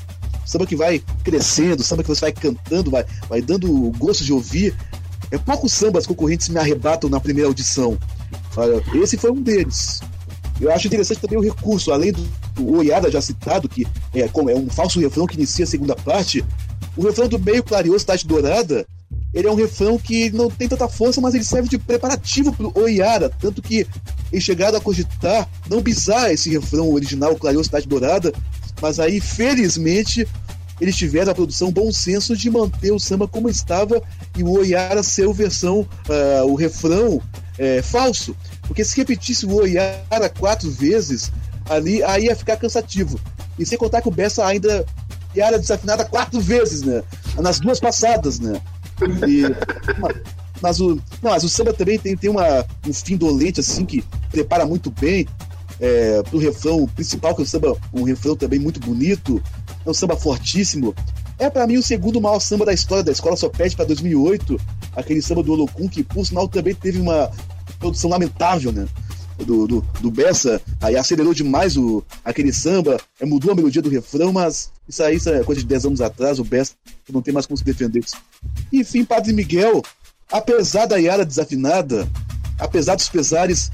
[SPEAKER 16] Samba que vai crescendo, samba que você vai cantando, vai, vai dando gosto de ouvir. É poucos sambas concorrentes me arrebatam na primeira audição. Esse foi um deles. Eu acho interessante também o recurso, além do, do Oiada já citado, que é, como é um falso refrão que inicia a segunda parte, o refrão do meio clareou Cidade Dourada, ele é um refrão que não tem tanta força, mas ele serve de preparativo pro Oiara, tanto que em chegado a cogitar não pisar esse refrão original clareou Cidade Dourada, mas aí, felizmente, eles tiveram a produção bom senso de manter o samba como estava e o Oiara ser o versão, ah, o refrão é, falso. Porque se repetisse o Oiara quatro vezes, ali aí ia ficar cansativo. E sem contar que o Bessa ainda Yara desafinada quatro vezes, né? Nas duas passadas, né? E, mas, o, não, mas o samba também tem, tem uma, um fim dolente, assim, que prepara muito bem é, pro refrão principal, que é um samba, um refrão também muito bonito, é um samba fortíssimo. É para mim o segundo maior samba da história da escola, só pede para 2008, aquele samba do Olocum, que por sinal também teve uma produção lamentável, né? Do, do, do Bessa, aí acelerou demais o, aquele samba, é, mudou a melodia do refrão, mas isso aí isso é coisa de 10 anos atrás, o Bessa não tem mais como se defender. Enfim, Padre Miguel, apesar da Yara desafinada, apesar dos pesares,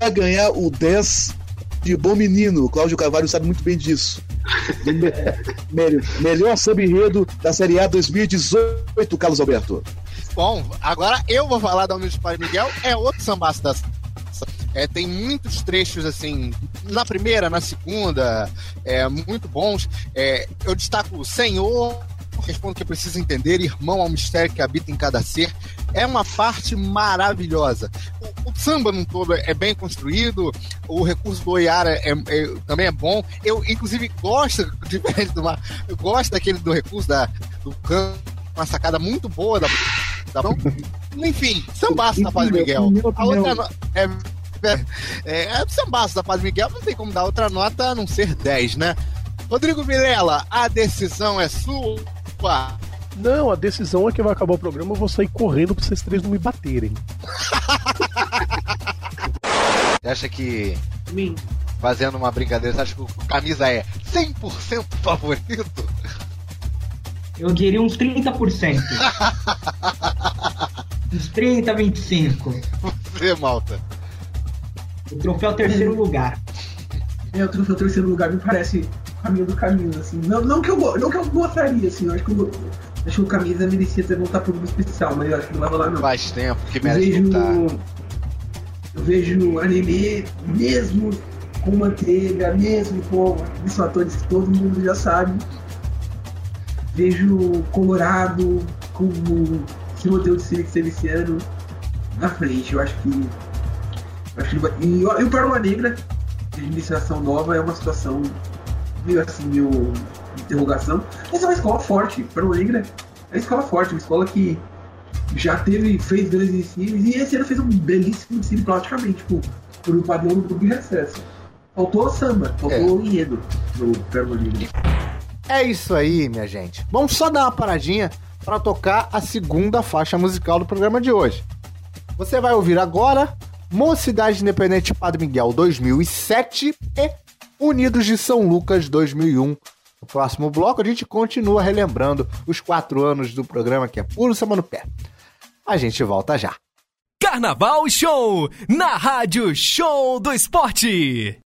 [SPEAKER 16] vai ganhar o 10 de bom menino. O Cláudio Carvalho sabe muito bem disso. Me- melhor samba enredo da Série A 2018, Carlos Alberto.
[SPEAKER 10] Bom, agora eu vou falar da Humilde Padre Miguel, é outro sambaço da é, tem muitos trechos assim, na primeira, na segunda, é, muito bons. É, eu destaco o Senhor, respondo que precisa entender, irmão ao mistério que habita em cada ser. É uma parte maravilhosa. O, o samba no todo é bem construído, o recurso do Oiara é, é- também é bom. Eu, inclusive, gosto, diferente do mar, eu gosto daquele do recurso da, do canto, uma sacada muito boa da. da enfim, sambaço da Padre Miguel. A outra no- é, é, é sambaço da Padre Miguel, não tem como dar outra nota a não ser 10, né? Rodrigo Vilela, a decisão é sua.
[SPEAKER 8] Não, a decisão é que vai acabar o programa, eu vou sair correndo pra vocês três não me baterem.
[SPEAKER 10] Você acha que. Fazendo uma brincadeira, você acha que o camisa é 100% favorito?
[SPEAKER 17] Eu diria uns 30%. uns 30, 25.
[SPEAKER 10] Você, malta.
[SPEAKER 17] O troféu terceiro lugar.
[SPEAKER 18] É, o troféu terceiro lugar me parece o caminho do caminho, assim. Não, não, que, eu, não que eu gostaria, assim. Eu acho que, eu, acho que o camisa merecia ter voltar pro grupo especial, mas eu acho que não vai rolar, não.
[SPEAKER 10] Faz tempo que
[SPEAKER 18] Eu
[SPEAKER 10] merece
[SPEAKER 18] vejo,
[SPEAKER 10] lutar.
[SPEAKER 18] eu vejo anime, mesmo com manteiga, mesmo com os fatores que todo mundo já sabe. Vejo Colorado com o Timoteu de Felix esse ano na frente. Eu acho que. eu acho que vai- e, o- e o Pérola Negra, de iniciação nova, é uma situação meio assim, meio de interrogação. Mas é uma escola forte. Pérola Negra é uma escola forte, uma escola que já teve, fez grandes desfiles e esse ano fez um belíssimo desfile praticamente, tipo, por um padrão do grupo de acesso. Faltou samba, faltou enredo no Pérola Negra.
[SPEAKER 2] É isso aí, minha gente. Vamos só dar uma paradinha para tocar a segunda faixa musical do programa de hoje. Você vai ouvir agora Mocidade Independente Padre Miguel 2007 e Unidos de São Lucas 2001. No próximo bloco a gente continua relembrando os quatro anos do programa que é puro samba no pé. A gente volta já.
[SPEAKER 1] Carnaval Show na Rádio Show do Esporte.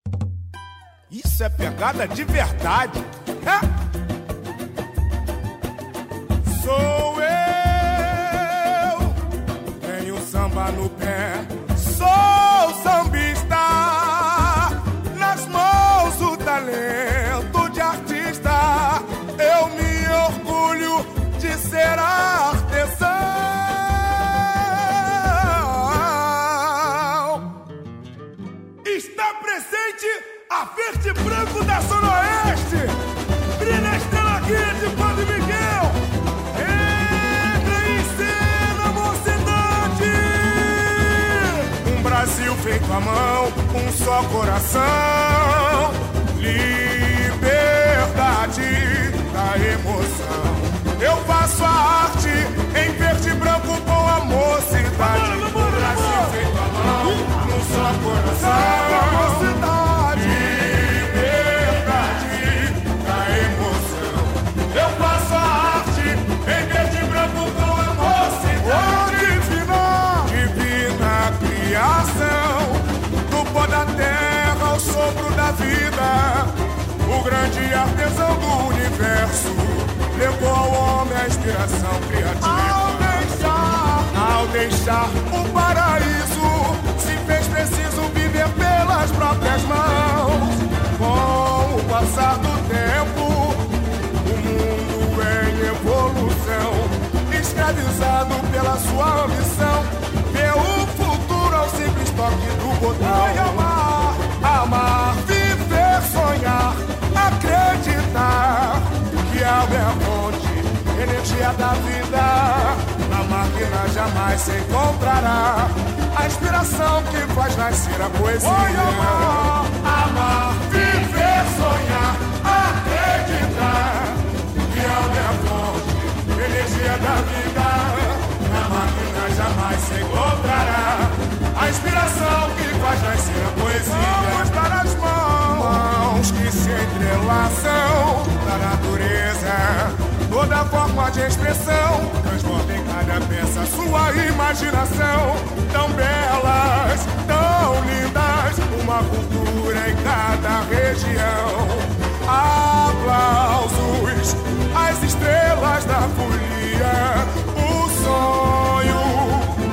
[SPEAKER 4] Isso é pegada de verdade. É? No pé. Sou sambista, nas mãos o talento de artista. Eu me orgulho de ser artesão. Está presente a verde branco da Zona Oeste. Brilha estrela guia de Padre Miguel. À mão, um só coração. Liberdade da emoção. Eu faço a arte em verde e branco com a mocidade. Brasil feito à mão, um só coração. Vida. O grande artesão do universo levou ao homem a inspiração criativa. Ao deixar, ao deixar o paraíso, se fez preciso viver pelas próprias mãos. Com o passar do tempo, o mundo em evolução, escravizado pela sua ambição, vê o futuro ao simples toque do botão. E amar, amar, acreditar que a água é a fonte, energia da vida. Na máquina jamais se encontrará a inspiração que faz nascer a poesia. amar, amar, viver, sonhar, acreditar que a água é a fonte, energia da vida. Na máquina jamais se encontrará a inspiração que faz nascer a poesia. Vamos para as se entrelaçam da natureza. Toda forma de expressão transforma em cada peça sua imaginação. Tão belas, tão lindas, uma cultura em cada região. Aplausos às estrelas da folia. O sonho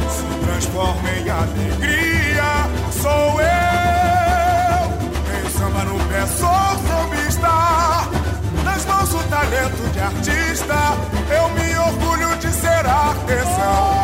[SPEAKER 4] se transforma em alegria. Sou eu. talento de artista, eu me orgulho de ser artesão.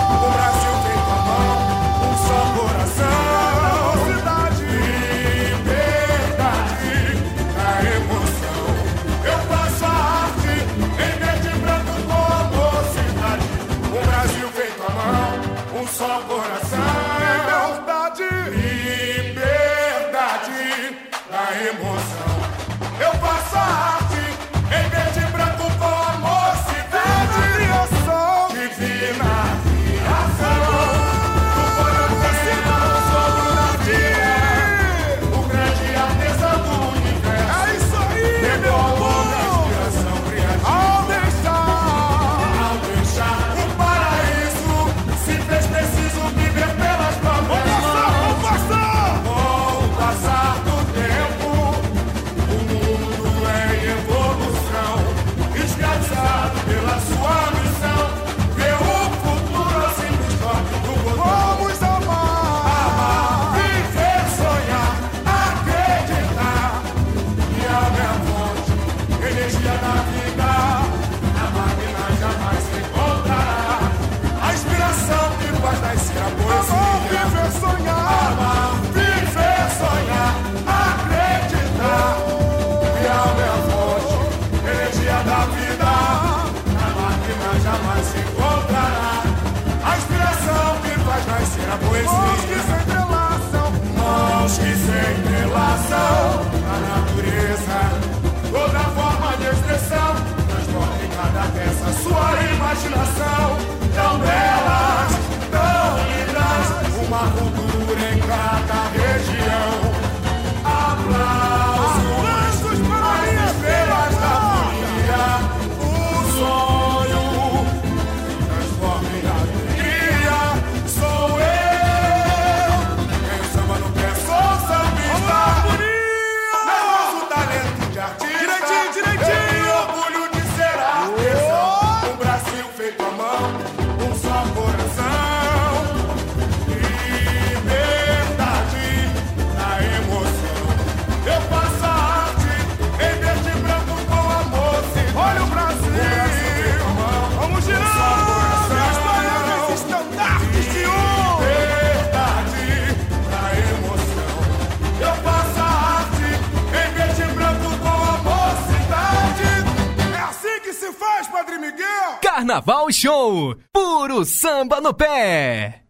[SPEAKER 1] Carnaval Show. Puro samba no pé.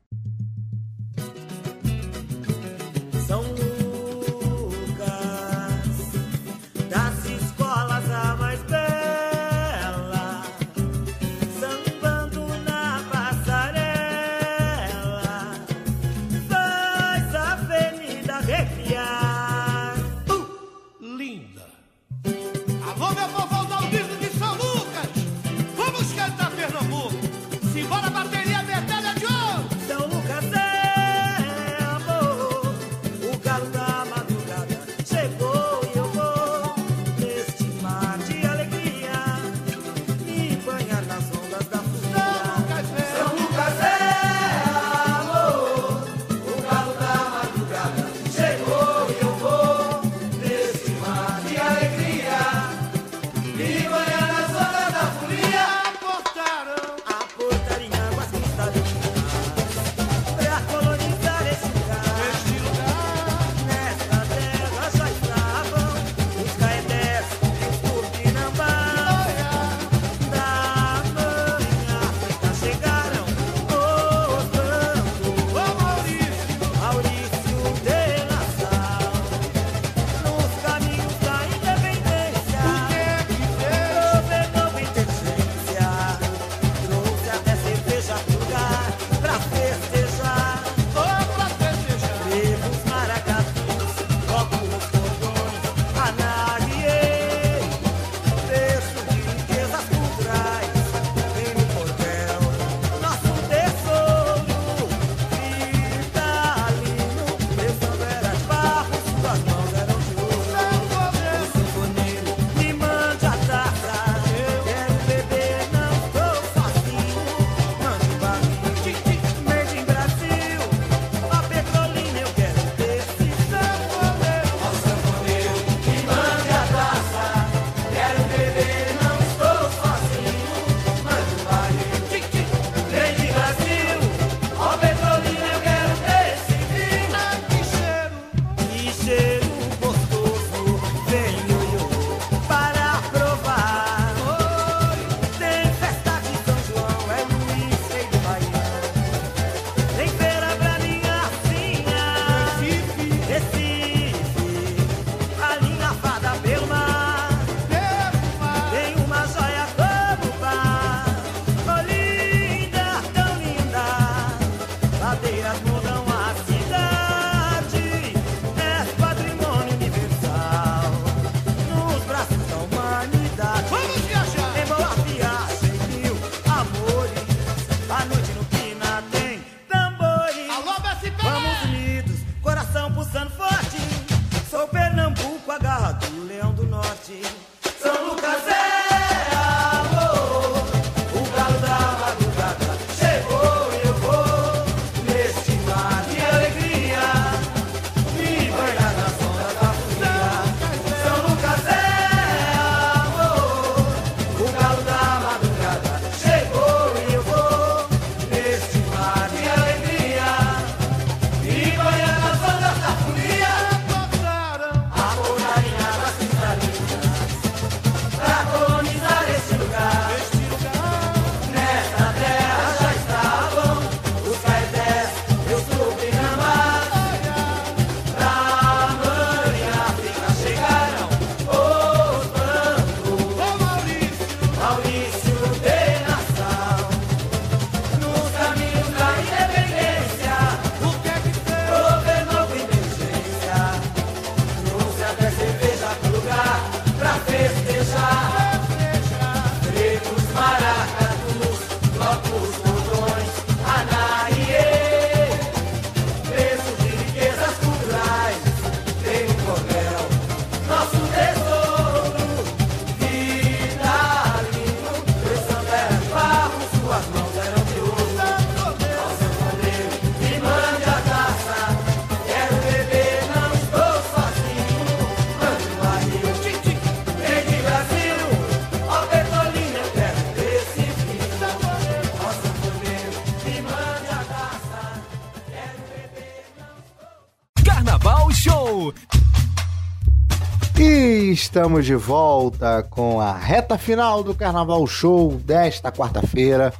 [SPEAKER 2] Estamos de volta com a reta final do Carnaval Show desta quarta-feira.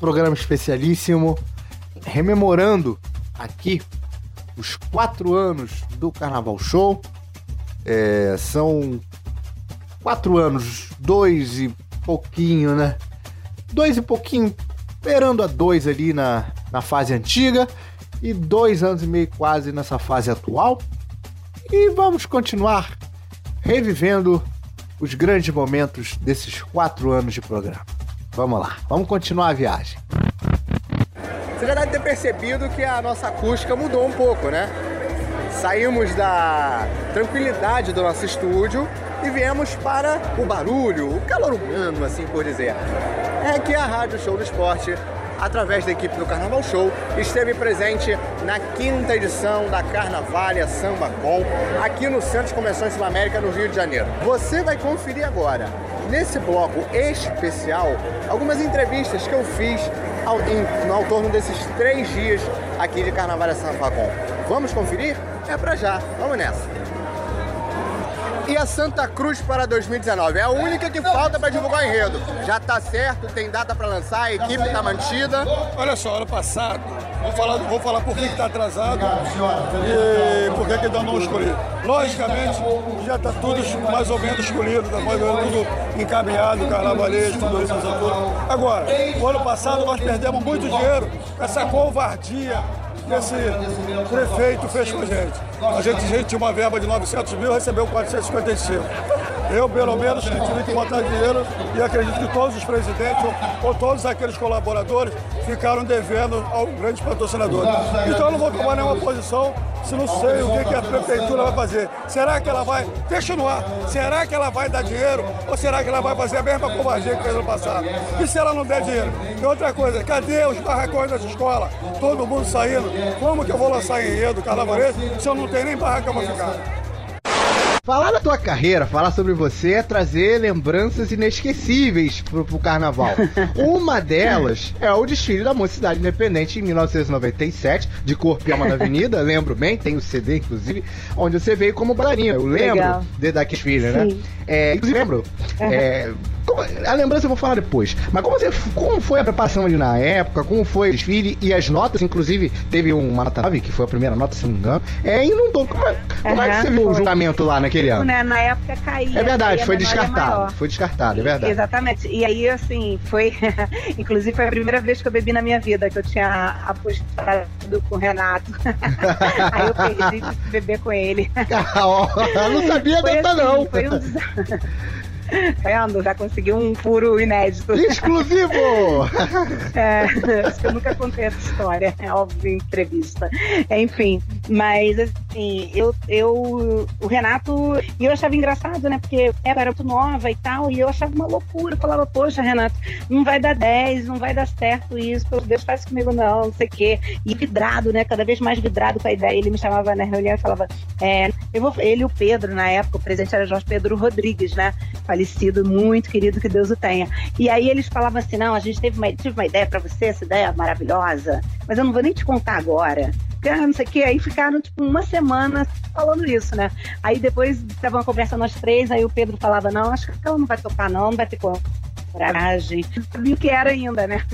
[SPEAKER 2] Programa especialíssimo, rememorando aqui os quatro anos do Carnaval Show. É, são quatro anos, dois e pouquinho, né? Dois e pouquinho, beirando a dois ali na, na fase antiga e dois anos e meio quase nessa fase atual. E vamos continuar revivendo os grandes momentos desses quatro anos de programa. Vamos lá, vamos continuar a viagem.
[SPEAKER 19] Você já deve ter percebido que a nossa acústica mudou um pouco, né? Saímos da tranquilidade do nosso estúdio e viemos para o barulho, o calor humano, assim por dizer. É que a Rádio Show do Esporte, através da equipe do Carnaval Show, esteve presente na quinta edição da Carnavalha Samba Com, aqui no Centro de Convenções Sul América, no Rio de Janeiro. Você vai conferir agora, nesse bloco especial, algumas entrevistas que eu fiz ao, em, ao torno desses três dias aqui de Carnavalha Samba Com. Vamos conferir? É pra já, vamos nessa. E a Santa Cruz para 2019? É a única que falta para divulgar o enredo. Já tá certo, tem data para lançar, a equipe tá mantida.
[SPEAKER 20] Olha só, ano passado, vou falar, vou falar por que está atrasado e por que que ainda não escolhido. Logicamente, já está tudo mais ou menos escolhido, está mais ou menos tudo encaminhado, carnavalesco, tudo isso, tudo. Agora, o ano passado nós perdemos muito dinheiro com essa covardia esse prefeito fez com a gente. A gente, a gente tinha uma verba de 900 mil, recebeu 455. Eu, pelo menos, tive que botar dinheiro e acredito que todos os presidentes ou, ou todos aqueles colaboradores ficaram devendo aos grandes patrocinadores. Então eu não vou tomar nenhuma posição se não sei o que, que a prefeitura vai fazer. Será que ela vai, deixa no ar, será que ela vai dar dinheiro ou será que ela vai fazer a mesma covardia que fez no passado? E se ela não der dinheiro? E outra coisa, cadê os barracões das escolas? Todo mundo saindo. Como que eu vou lançar enredo carnavalesco se eu não tenho nem barraca pra ficar?
[SPEAKER 2] Falar da tua carreira, falar sobre você é trazer lembranças inesquecíveis pro, pro carnaval. Uma delas é o desfile da Mocidade Independente em 1997, de Corpiama na Avenida, lembro bem, tem o CD inclusive, onde você veio como bailarina. Eu lembro
[SPEAKER 21] Legal.
[SPEAKER 2] de daquele desfile, né? É, inclusive lembro. é, como- a lembrança eu vou falar depois. Mas como, você, como foi a preparação ali na época? Como foi o desfile e as notas? Inclusive, teve uma nota 9, que foi a primeira nota, se não me engano. É, inundou. Como é, como é que você viu o
[SPEAKER 21] foi.
[SPEAKER 2] julgamento lá ano?
[SPEAKER 21] Né, na época caía.
[SPEAKER 2] É verdade, foi descartado. Foi descartado, é verdade.
[SPEAKER 21] Exatamente. E aí, assim, foi. Inclusive, foi a primeira vez que eu bebi na minha vida, que eu tinha apostado com o Renato. aí eu perdi de beber com ele.
[SPEAKER 2] eu não sabia dessa, não.
[SPEAKER 21] Foi um desastre. vendo? Já consegui um furo inédito.
[SPEAKER 2] Exclusivo!
[SPEAKER 21] é, acho que eu nunca contei essa história, é óbvio, em entrevista. Enfim, Mas, assim, eu, eu. O Renato. E eu achava engraçado, né? Porque eu era muito nova e tal. E eu achava uma loucura. Eu falava, poxa, Renato, não vai dar 10, não vai dar certo isso. Pelo Deus, faz comigo não, não sei o quê. E vidrado, né? Cada vez mais vidrado com a ideia. Ele me chamava na reunião e falava, é, eu vou. Ele e o Pedro, na época, o presidente era Jorge Pedro Rodrigues, né? Falecido, muito querido, que Deus o tenha. E aí eles falavam assim: não, a gente teve uma, tive uma ideia pra você, essa ideia maravilhosa, mas eu não vou nem te contar agora. Ah, não sei o quê. Aí ficaram, tipo, uma semana falando isso, né? Aí depois tava uma conversa nós três, aí o Pedro falava: não, acho que ela não vai tocar, não, não vai ter como coragem. Sabia o que era ainda, né?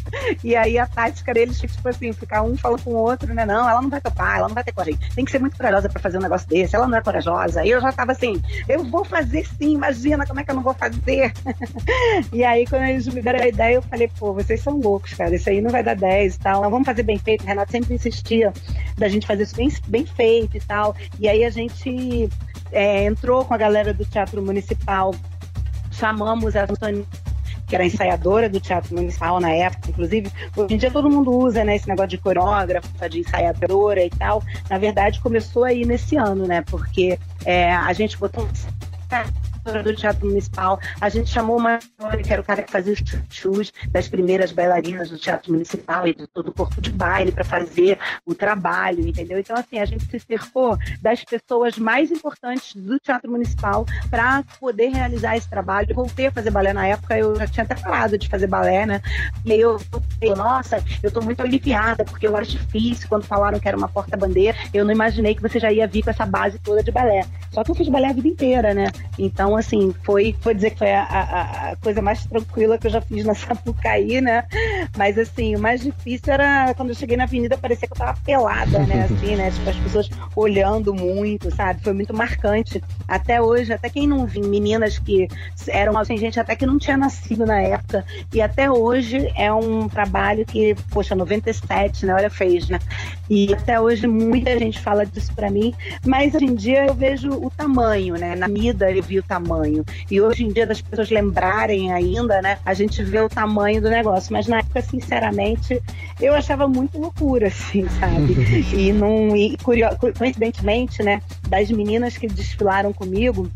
[SPEAKER 21] E aí a tática deles, tipo assim, ficar um falando com o outro, né? Não, ela não vai topar, ela não vai ter coragem. Tem que ser muito corajosa pra fazer um negócio desse. Ela não é corajosa. E eu já tava assim, eu vou fazer sim, imagina como é que eu não vou fazer. e aí, quando eles me deram a ideia, eu falei, pô, vocês são loucos, cara. Isso aí não vai dar 10 e tal. Não, vamos fazer bem feito. O Renato sempre insistia da gente fazer isso bem, bem feito e tal. E aí a gente é, entrou com a galera do Teatro Municipal, chamamos a Antônia que era ensaiadora do Teatro Municipal na época, inclusive. Hoje em dia todo mundo usa né, esse negócio de coreógrafa, de ensaiadora e tal. Na verdade, começou aí nesse ano, né? Porque é, a gente botou um do Teatro Municipal. A gente chamou uma que era o cara que fazia os chus das primeiras bailarinas do Teatro Municipal e de todo o corpo de baile para fazer o trabalho, entendeu? Então, assim, a gente se cercou das pessoas mais importantes do Teatro Municipal para poder realizar esse trabalho. Eu voltei a fazer balé na época, eu já tinha até parado de fazer balé, né? E eu falei, nossa, eu tô muito aliviada, porque eu acho difícil quando falaram que era uma porta-bandeira. Eu não imaginei que você já ia vir com essa base toda de balé. Só que eu fiz balé a vida inteira, né? Então, assim, foi, foi dizer que foi a, a, a, coisa mais tranquila que eu já fiz na Sapucaí, né? Mas, assim, o mais difícil era quando eu cheguei na avenida, parecia que eu tava pelada, né? Assim, né? Tipo, as pessoas olhando muito, sabe? Foi muito marcante. Até hoje, até quem não viu, meninas que eram, assim, gente até que não tinha nascido na época. E até hoje é um trabalho que, poxa, 97, né? Olha, fez, né? E até hoje muita gente fala disso para mim, mas hoje em dia eu vejo o tamanho, né? Na mida eu vi o tamanho. E hoje em dia das pessoas lembrarem ainda, né? A gente vê o tamanho do negócio. Mas na época, sinceramente, eu achava muito loucura, assim, sabe? e não. E, coincidentemente, né? Das meninas que desfilaram comigo,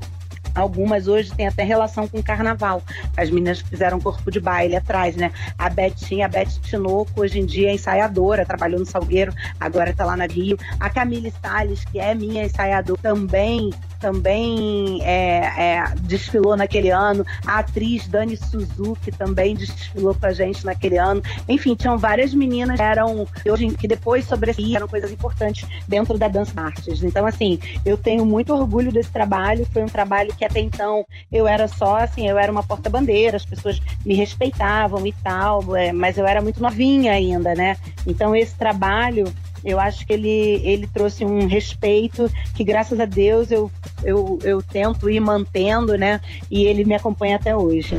[SPEAKER 21] Algumas hoje têm até relação com carnaval. As meninas fizeram corpo de baile atrás, né? A Betinha, a Beth Tinoco, hoje em dia é ensaiadora, trabalhou no Salgueiro, agora tá lá na Rio. A Camille Salles, que é minha ensaiadora, também também é, é, desfilou naquele ano. A atriz Dani Suzuki também desfilou com a gente naquele ano. Enfim, tinham várias meninas que eram hoje que depois sobressaíram coisas importantes dentro da dança artes. Então, assim, eu tenho muito orgulho desse trabalho. Foi um trabalho que até então eu era só assim, eu era uma porta-bandeira, as pessoas me respeitavam e tal, é, mas eu era muito novinha ainda, né? Então esse trabalho eu acho que ele, ele trouxe um respeito que, graças a Deus, eu, eu, eu tento ir mantendo, né? E ele me acompanha até hoje.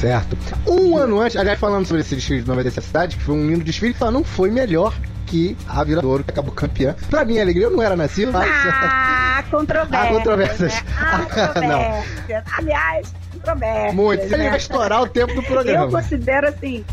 [SPEAKER 2] Certo. Um ano antes, aliás, falando sobre esse desfile de 97 cidade, que foi um lindo desfile, só não foi melhor que a Viradouro, que acabou campeã. Pra minha alegria, eu não era nascido, mas...
[SPEAKER 21] Ah, controvérsias.
[SPEAKER 2] Há controvérsias.
[SPEAKER 21] Né? Há controvérsias. Aliás, controvérsias.
[SPEAKER 2] Muito. Ele
[SPEAKER 21] né?
[SPEAKER 2] vai estourar o tempo do programa.
[SPEAKER 21] Eu considero assim,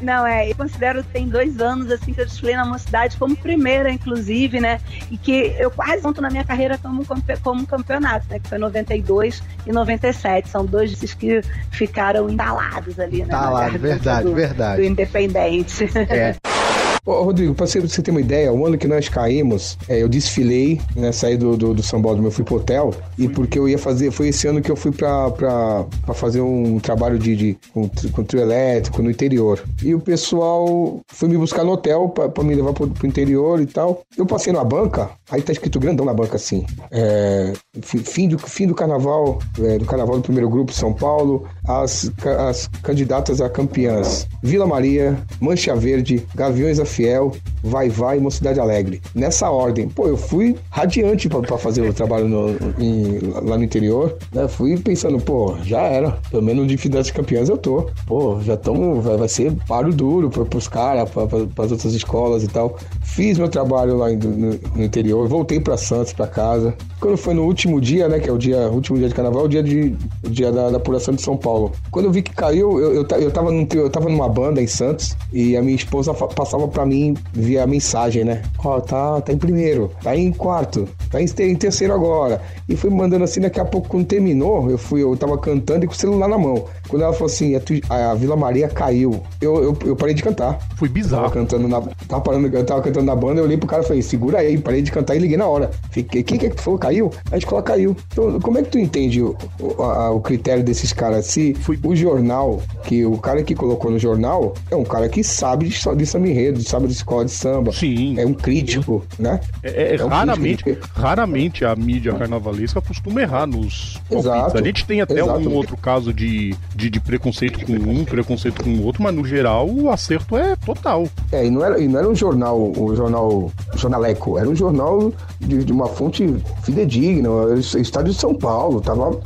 [SPEAKER 21] não, é, eu considero que tem dois anos assim que eu desfilei na mocidade como primeira, inclusive, né? E que eu quase conto na minha carreira como, como campeonato, né? Que foi 92 e 97. São dois desses que ficaram entalados ali, né?
[SPEAKER 2] Entalado, verdade,
[SPEAKER 21] do,
[SPEAKER 2] verdade.
[SPEAKER 21] Do Independente.
[SPEAKER 2] É.
[SPEAKER 22] Ô, Rodrigo, pra você, ter uma ideia, o ano que nós caímos, é, eu desfilei, né? Saí do, do, do São Paulo, eu fui pro hotel, e porque eu ia fazer, foi esse ano que eu fui pra, pra, pra fazer um trabalho de, de com, com trio elétrico no interior. E o pessoal foi me buscar no hotel pra, pra me levar pro, pro interior e tal. Eu passei na banca, aí tá escrito grandão na banca assim. É, fim, do, fim do carnaval, é, do carnaval do primeiro grupo São Paulo, as, as candidatas a campeãs Vila Maria, Mancha Verde, Gaviões da Fiel, Vai Vai e Mocidade Alegre. Nessa ordem. Pô, eu fui radiante para fazer o trabalho no, em, lá no interior. Né? Fui pensando, pô, já era. Pelo menos de das campeãs eu tô. Pô, já estamos. Vai, vai ser paro duro para os caras, para as outras escolas e tal. Fiz meu trabalho lá no, interior, voltei pra Santos, pra casa. Quando foi no último dia, né, que é o dia, o último dia de carnaval, o dia, de, o dia da, da apuração de São Paulo. Quando eu vi que caiu, eu, eu, eu, tava, num, eu tava numa banda em Santos e a minha esposa passava pra mim via mensagem, né? Ó, tá, tá em primeiro, tá em quarto, tá em, em terceiro agora. E fui mandando assim, daqui a pouco, quando terminou, eu fui, eu tava cantando e com o celular na mão. Quando ela falou assim, a, a Vila Maria caiu, eu, eu, eu parei de cantar.
[SPEAKER 8] Foi bizarro.
[SPEAKER 22] Tava cantando na, tava parando, eu tava cantando na banda, eu olhei pro cara e falei, segura aí, parei de cantar e liguei na hora. Fiquei, quem que é que tu falou? Caiu? A escola caiu. Então, como é que tu entende o, o, a- o critério desses caras? Se o jornal, que o cara que colocou no jornal é um cara que sabe de, de samba enredo, sabe de escola de samba.
[SPEAKER 8] Sim.
[SPEAKER 22] É um crítico, né?
[SPEAKER 8] É, é
[SPEAKER 22] um
[SPEAKER 8] raramente,
[SPEAKER 22] crítico.
[SPEAKER 8] raramente a mídia carnavalesca costuma errar nos.
[SPEAKER 22] Exato.
[SPEAKER 8] A gente tem até
[SPEAKER 22] Exato.
[SPEAKER 8] um outro caso de, de, de preconceito com um, preconceito com o outro, mas no geral o acerto é total.
[SPEAKER 22] É, e não era, e não era um jornal, o jornal Jornaleco, era um jornal de, de uma fonte fidedigna, era o Estado de São Paulo, tava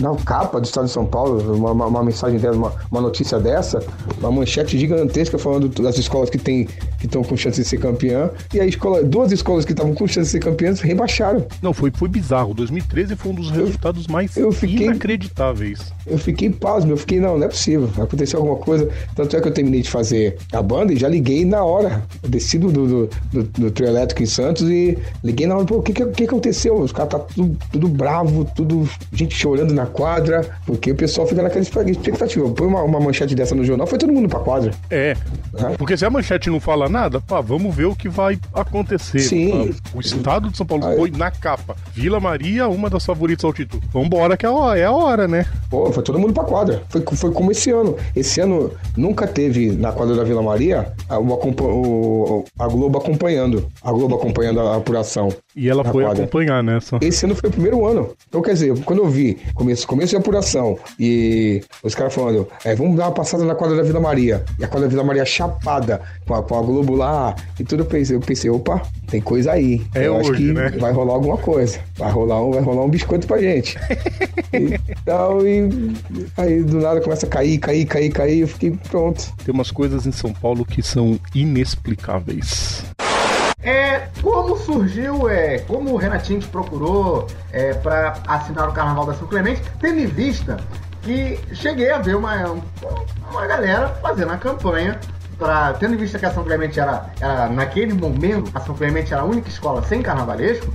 [SPEAKER 22] na capa do Estado de São Paulo, uma, uma- uma mensagem dessa, uma, uma notícia dessa, uma manchete gigantesca falando das escolas que tem que estão com chance de ser campeã, e a escola, duas escolas que estavam com chance de ser campeãs rebaixaram.
[SPEAKER 8] Não, foi, foi bizarro. 2013 foi um dos resultados mais inacreditáveis.
[SPEAKER 22] Eu fiquei pasmo, eu fiquei, não, não é possível. Aconteceu alguma coisa. Tanto é que eu terminei de fazer a banda e já liguei na hora. Eu desci do, do, do, do, do trio elétrico em Santos e liguei na hora, pô, o que, que, que aconteceu? Os caras tá tudo, tudo bravo, tudo gente chorando na quadra, porque o pessoal fica naquela expectativa. Põe uma, uma manchete dessa no jornal, foi todo mundo pra quadra.
[SPEAKER 8] É, porque se a manchete não fala nada, pá, vamos ver o que vai acontecer.
[SPEAKER 22] Sim.
[SPEAKER 8] Pá, O estado de São Paulo foi na capa. Vila Maria, uma das favoritas ao título. Vambora, que é a hora, é a hora né?
[SPEAKER 22] Pô, foi todo mundo pra quadra. Foi, foi como esse ano. Esse ano nunca teve na quadra da Vila Maria a, o- a Globo acompanhando. A Globo acompanhando a apuração.
[SPEAKER 8] E ela
[SPEAKER 22] na
[SPEAKER 8] foi
[SPEAKER 22] quadra.
[SPEAKER 8] acompanhar nessa.
[SPEAKER 22] Esse ano foi o primeiro ano. Então, quer dizer, quando eu vi começo, começo de apuração e os caras falando, é, vamos dar uma passada na quadra da Vila Maria. E a quadra da Vila Maria chapada, com a, com a Globo lá e tudo, eu pensei, eu pensei, opa, tem coisa aí.
[SPEAKER 8] É
[SPEAKER 22] eu acho
[SPEAKER 8] hoje,
[SPEAKER 22] que
[SPEAKER 8] né?
[SPEAKER 22] vai rolar alguma coisa. Vai rolar um, vai rolar um biscoito pra gente. então, e aí do nada começa a cair, cair, cair, cair. Eu fiquei pronto.
[SPEAKER 8] Tem umas coisas em São Paulo que são inexplicáveis.
[SPEAKER 2] É, como surgiu, é, como o Renatinho te procurou é, para assinar o Carnaval da São Clemente, tendo em vista que cheguei a ver uma, uma galera fazendo a campanha, pra, tendo em vista que a São Clemente era, era, naquele momento, a São Clemente era a única escola sem carnavalesco,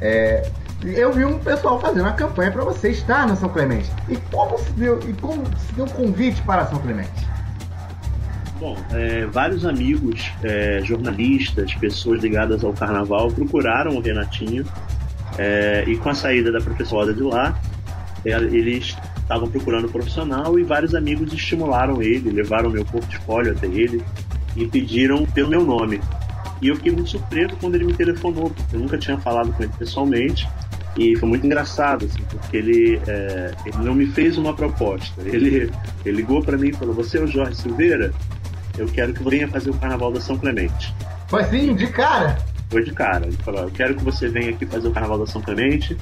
[SPEAKER 2] é, eu vi um pessoal fazendo a campanha para você estar na São Clemente. E como se deu, e como se deu o convite para a São Clemente?
[SPEAKER 23] Bom, é, vários amigos, é, jornalistas, pessoas ligadas ao carnaval procuraram o Renatinho é, e com a saída da professora de lá, é, eles estavam procurando um profissional e vários amigos estimularam ele, levaram meu portfólio até ele e pediram pelo meu nome. E eu fiquei muito surpreso quando ele me telefonou, porque eu nunca tinha falado com ele pessoalmente. E foi muito engraçado, assim, porque ele, é, ele não me fez uma proposta. Ele, ele ligou para mim e falou: Você é o Jorge Silveira? Eu quero que venha fazer o Carnaval da São Clemente.
[SPEAKER 2] Foi assim, de cara?
[SPEAKER 23] Foi de cara. Ele falou: Eu quero que você venha aqui fazer o Carnaval da São Clemente.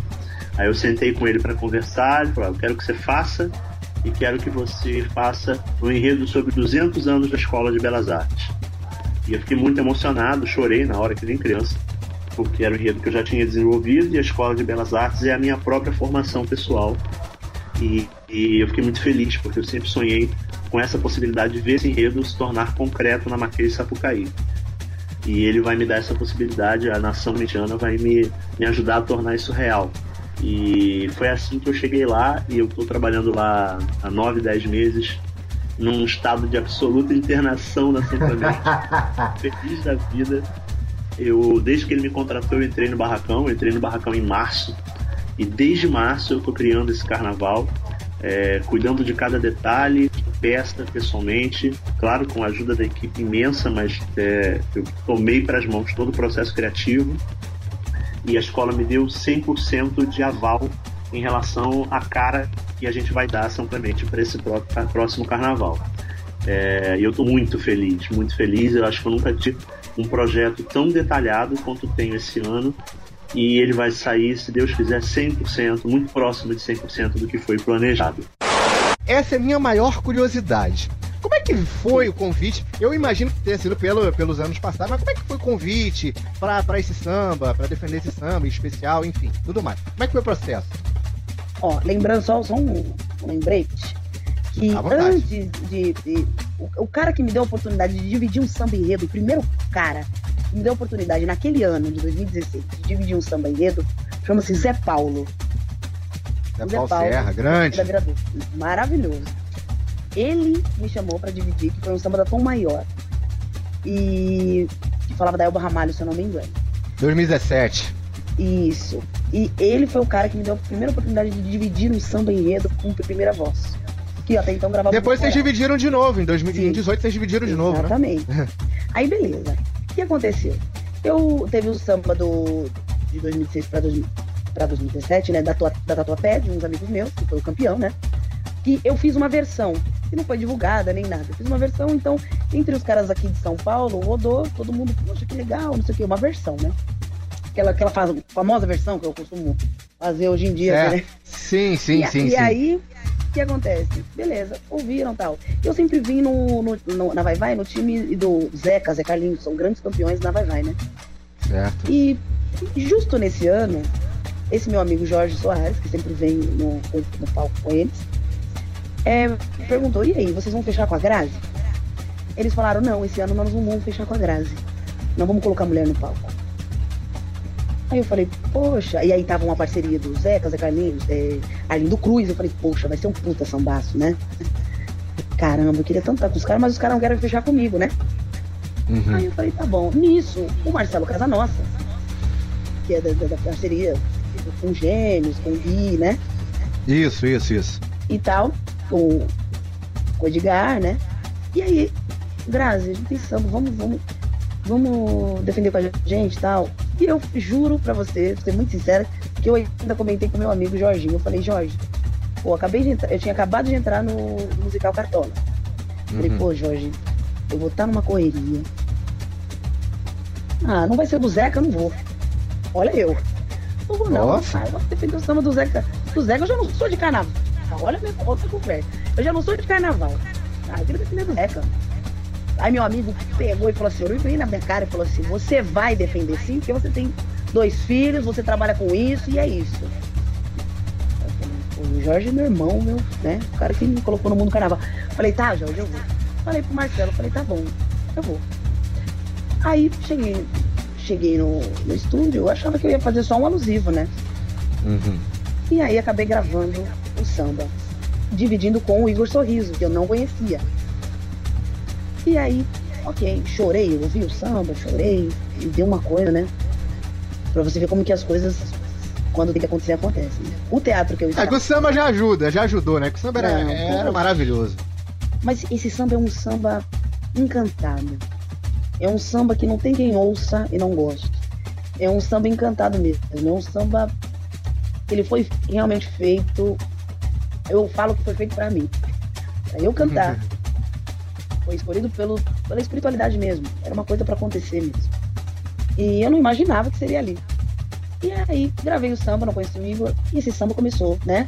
[SPEAKER 23] Aí eu sentei com ele para conversar. Ele falou: Eu quero que você faça e quero que você faça um enredo sobre 200 anos da Escola de Belas Artes. E eu fiquei muito emocionado, chorei na hora que nem criança, porque era um enredo que eu já tinha desenvolvido e a Escola de Belas Artes é a minha própria formação pessoal. E, e eu fiquei muito feliz, porque eu sempre sonhei com essa possibilidade de ver esse enredo se tornar concreto na Maquia e Sapucaí. E ele vai me dar essa possibilidade, a nação mediana vai me, me ajudar a tornar isso real. E foi assim que eu cheguei lá e eu estou trabalhando lá há 9, 10 meses, num estado de absoluta internação na Clemente. Feliz da vida. Eu, desde que ele me contratou, eu entrei no barracão, eu entrei no barracão em março. E desde março eu estou criando esse carnaval, é, cuidando de cada detalhe, peça pessoalmente, claro, com a ajuda da equipe imensa, mas é, eu tomei para as mãos todo o processo criativo e a escola me deu 100% de aval em relação à cara que a gente vai dar São Clemente para esse próximo carnaval. É, eu estou muito feliz, muito feliz. Eu acho que eu nunca tive um projeto tão detalhado quanto tenho esse ano. E ele vai sair, se Deus quiser, 100%, muito próximo de 100% do que foi planejado.
[SPEAKER 2] Essa é a minha maior curiosidade. Como é que foi o convite? Eu imagino que tenha sido pelo, pelos anos passados, mas como é que foi o convite pra, pra esse samba, pra defender esse samba especial, enfim, tudo mais? Como é que foi o processo?
[SPEAKER 15] Ó, lembrando só, só um, um lembrete. Que antes de. de- o, o cara que me deu a oportunidade de dividir um samba enredo, o primeiro cara que me deu a oportunidade naquele ano de 2016 de dividir um samba enredo, chama-se Zé Paulo.
[SPEAKER 2] Zé
[SPEAKER 15] O
[SPEAKER 2] Paulo Serra, grande.
[SPEAKER 15] Maravilhoso. Ele me chamou pra dividir, que foi um samba da Tom Maior. E que falava da Elba Ramalho, se eu não me engano.
[SPEAKER 2] 2017.
[SPEAKER 15] Isso. E ele foi o cara que me deu a primeira oportunidade de dividir um samba enredo com primeira voz. Que até então gravava
[SPEAKER 2] Depois vocês dividiram de novo, em 2018 vocês dividiram de novo, né?
[SPEAKER 15] Exatamente. Aí beleza. O que aconteceu? Eu teve o samba do de 2006 para 2017, né, da, Tua- da Tatuapé, de uns amigos meus, que foi o campeão, né? Que eu fiz uma versão, que não foi divulgada nem nada. Eu fiz uma versão, então, entre os caras aqui de São Paulo, rodou, todo mundo, poxa, que legal, não sei o que, uma versão, né? Aquela, aquela famosa versão que eu costumo fazer hoje em dia,
[SPEAKER 2] É.
[SPEAKER 15] né?
[SPEAKER 2] Sim, sim,
[SPEAKER 15] e,
[SPEAKER 2] sim,
[SPEAKER 15] e
[SPEAKER 2] sim.
[SPEAKER 15] aí, que acontece? Beleza, ouviram tal. Eu sempre vim no, no- no- na Vai Vai, no time do Zeca, Zé Carlinhos, são grandes campeões na Vai Vai, né?
[SPEAKER 2] Certo.
[SPEAKER 15] E justo nesse ano, esse meu amigo Jorge Soares, que sempre vem no, no palco com eles, é, perguntou: e aí, vocês vão fechar com a Grazi? Eles falaram: não, esse ano nós não vamos fechar com a Grazi. Não vamos colocar mulher no palco. Aí eu falei, poxa, e aí tava uma parceria do Zeca, Zé Carlinhos, é, Arlindo Cruz. Eu falei, poxa, vai ser um puta sambaço, né? Caramba, eu queria tanto estar com os caras, mas os caras não querem fechar comigo, né?
[SPEAKER 2] Uhum.
[SPEAKER 15] Aí eu falei, tá bom. Nisso, o Marcelo Casanossa, que é da, da- da parceria com Gêmeos, com Gui, né?
[SPEAKER 2] Isso, isso, isso.
[SPEAKER 15] E tal, com, com o Edgar, né? E aí, Grazi, a gente tem samba, vamos, vamos, vamos defender com a gente e tal. E eu juro pra você, ser muito sincera, que eu ainda comentei com meu amigo Jorginho. Eu falei, Jorge, pô, acabei de entrar, eu tinha acabado de entrar no, musical Cartola. Falei,
[SPEAKER 2] Uhum.
[SPEAKER 15] pô, Jorge, eu vou estar numa correria. Ah, não vai ser do Zeca, eu não vou. Olha eu. Não vou não.
[SPEAKER 2] Nossa.
[SPEAKER 15] Eu vou defender o samba do Zeca. Do Zeca eu já não sou de carnaval. Olha a minha outra conversa. Eu já não sou de carnaval. Ah, eu queria defender do Zeca. Aí meu amigo pegou e falou assim, olhou bem na minha cara e falou assim, você vai defender sim, porque você tem dois filhos, você trabalha com isso e é isso. Eu falei, o Jorge é meu irmão, meu, né? O cara que me colocou no mundo do carnaval. Falei, tá, Jorge, eu vou. Falei pro Marcelo, falei, tá bom, eu vou. Aí cheguei, cheguei no, no estúdio, eu achava que eu ia fazer só um alusivo, né?
[SPEAKER 2] Uhum.
[SPEAKER 15] E aí acabei gravando o samba, dividindo com o Igor Sorriso, que eu não conhecia. E aí, ok, chorei, eu ouvi o samba, chorei, e deu uma coisa, né? Pra você ver como que as coisas, quando tem que acontecer, acontecem. né? O teatro que eu
[SPEAKER 2] É
[SPEAKER 15] estava...
[SPEAKER 2] que o samba já ajuda, já ajudou, né? Que o samba era,
[SPEAKER 15] Não,
[SPEAKER 2] era maravilhoso.
[SPEAKER 15] Mas esse samba é um samba encantado. É um samba que não tem quem ouça e não goste. É um samba encantado mesmo. É um samba. Ele foi realmente feito. Eu falo que foi feito pra mim. Pra eu cantar. Foi escolhido pelo, pela espiritualidade mesmo. Era uma coisa pra acontecer mesmo. E eu não imaginava que seria ali. E aí, gravei o samba, não conheci o Igor. E esse samba começou, né?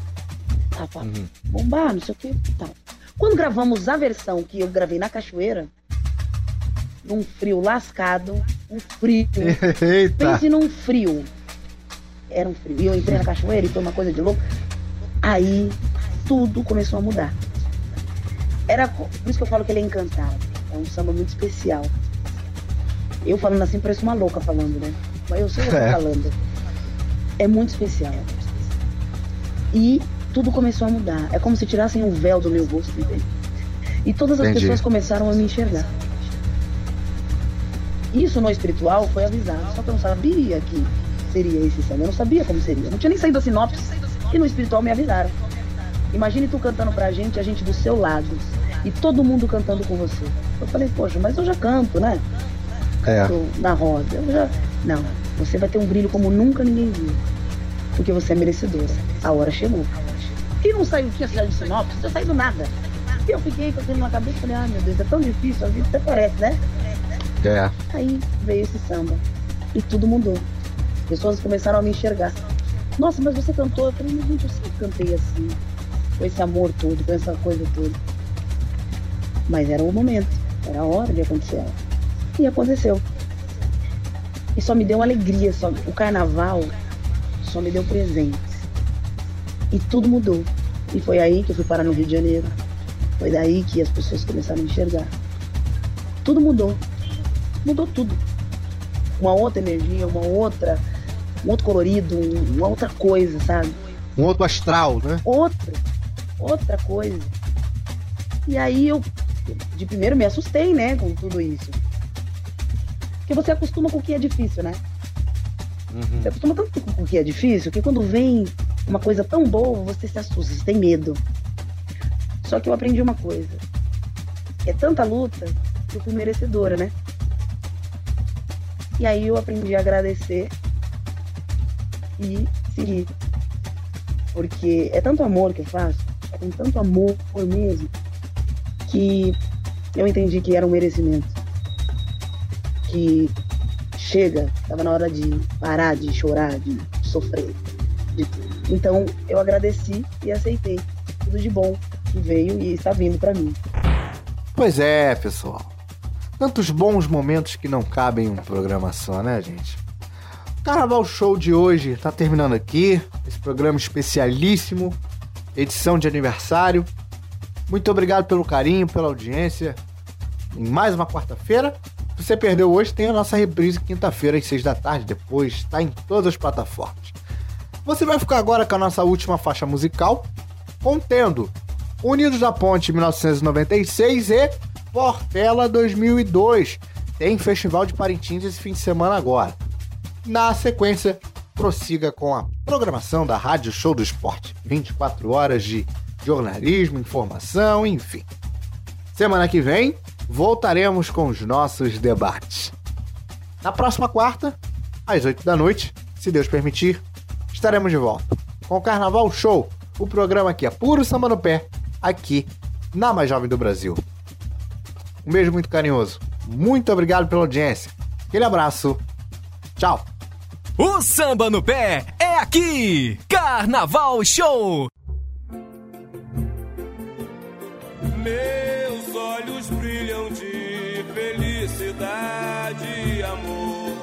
[SPEAKER 15] A pá, bombar, não sei o que tal. Quando gravamos a versão que eu gravei na cachoeira, num frio lascado, um frio.
[SPEAKER 2] Eita.
[SPEAKER 15] Pense num frio. Era um frio. E eu entrei na cachoeira e foi uma coisa de louco. Aí tudo começou a mudar. Era por isso que eu falo que ele é encantado. É um samba muito especial. Eu falando assim parece uma louca falando, né? Mas eu sei o que eu tô
[SPEAKER 2] É.
[SPEAKER 15] falando. É muito especial. E tudo começou a mudar. É como se tirassem o véu do meu rosto, entende? E todas as
[SPEAKER 2] Entendi.
[SPEAKER 15] pessoas começaram a me enxergar. Isso no espiritual foi avisado, só que eu não sabia que seria esse samba. Eu não sabia como seria. Eu não tinha nem saído da sinopse e no espiritual me avisaram. Imagine tu cantando pra gente, a gente do seu lado. E todo mundo cantando com você. Eu falei, poxa, mas eu já canto, né?
[SPEAKER 2] É.
[SPEAKER 15] Tô na roda. Eu já. Não, você vai ter um brilho como nunca ninguém viu. Porque você é merecedora. A hora chegou. E não saiu, tinha saído de sinopse, não tinha saído nada. E eu fiquei com aquilo na cabeça e falei, ah meu Deus, é tão difícil, a vida até parece, né?
[SPEAKER 2] É.
[SPEAKER 15] Aí veio esse samba. E tudo mudou. Pessoas começaram a me enxergar. Nossa, mas você cantou? Eu falei, gente, eu sempre cantei assim. Com esse amor todo, com essa coisa toda. Mas era o momento, era a hora de acontecer. E aconteceu. E só me deu alegria, só, o carnaval só me deu presentes. E tudo mudou. E foi aí que eu fui parar no Rio de Janeiro. Foi daí que as pessoas começaram a enxergar. Tudo mudou. Mudou tudo. Uma outra energia, uma outra, um outro colorido, um- uma outra coisa, sabe?
[SPEAKER 2] Um outro astral, né?
[SPEAKER 15] Outra, outra coisa. E aí eu, de primeiro, me assustei, né, com tudo isso. Porque você acostuma com o que é difícil, né? Você acostuma tanto com o que é difícil que quando vem uma coisa tão boa, você se assusta, você tem medo. Só que eu aprendi uma coisa. É tanta luta que eu fui merecedora, né? E aí eu aprendi a agradecer e seguir. Porque é tanto amor que eu faço, com tanto amor mesmo, que eu entendi que era um merecimento. Que chega, estava na hora de parar de chorar, de sofrer. de. Então eu agradeci e aceitei tudo de bom que veio e está vindo para mim.
[SPEAKER 2] Pois é, pessoal. Tantos bons momentos que não cabem em um programa só, né, gente? O Carnaval Show de hoje tá terminando aqui. Esse programa especialíssimo, edição de aniversário. Muito obrigado pelo carinho, pela audiência. Em mais uma quarta-feira. Se você perdeu hoje, tem a nossa reprise quinta-feira às seis da tarde. Depois está em todas as plataformas. Você vai ficar agora com a nossa última faixa musical, contendo Unidos da Ponte 1996 e Portela 2002. Tem Festival de Parintins esse fim de semana agora. Na sequência, prossiga com a programação da Rádio Show do Esporte. 24 horas de jornalismo, informação, enfim. Semana que vem, voltaremos com os nossos debates. Na próxima quarta, às 8 da noite, se Deus permitir, estaremos de volta com o Carnaval Show, o programa que é puro samba no pé, aqui na Mais Jovem do Brasil. Um beijo muito carinhoso. Muito obrigado pela audiência. Aquele abraço. Tchau.
[SPEAKER 1] O samba no pé é aqui! Carnaval Show!
[SPEAKER 6] Meus olhos brilham de felicidade e amor.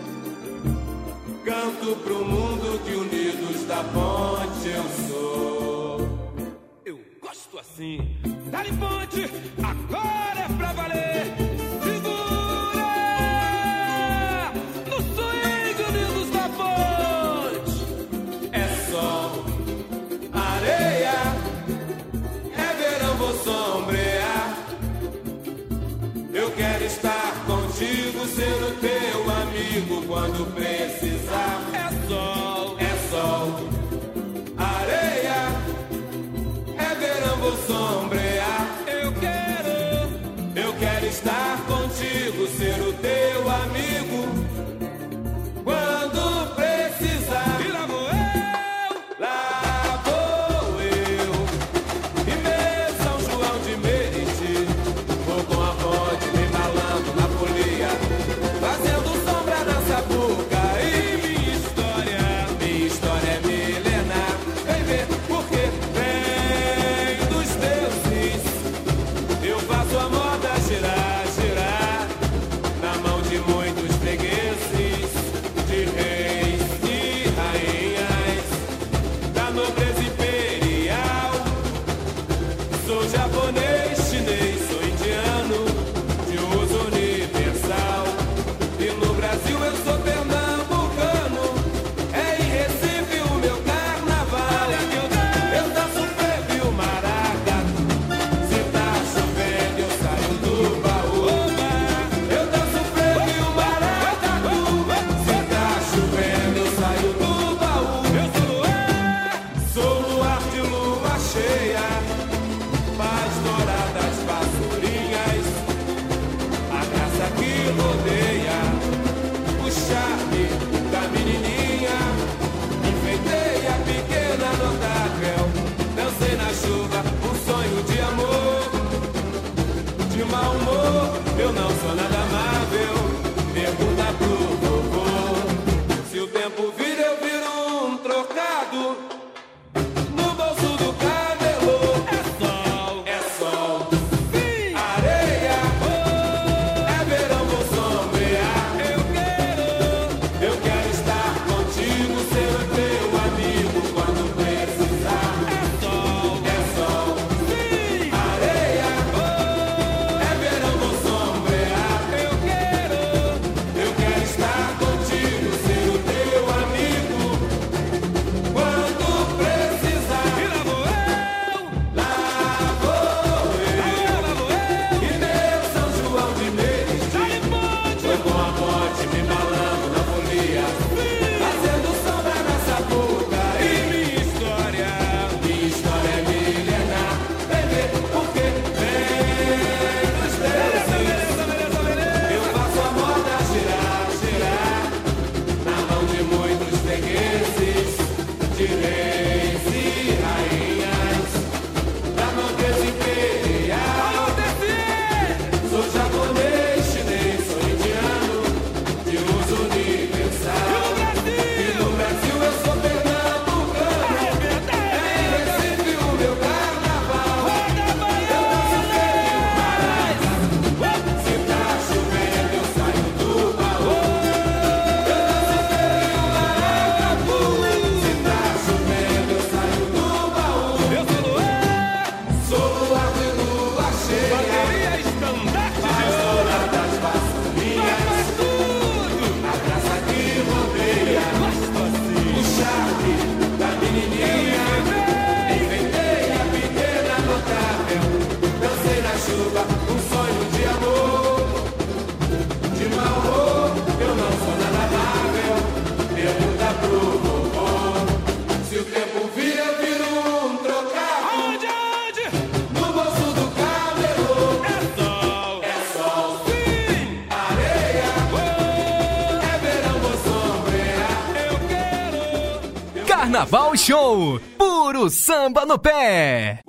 [SPEAKER 6] Canto pro mundo que unidos da ponte eu sou. Eu gosto assim. Dali ponte, agora é pra valer. Quando precisar. Carnaval
[SPEAKER 4] Show. Puro samba no pé.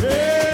[SPEAKER 4] Hey!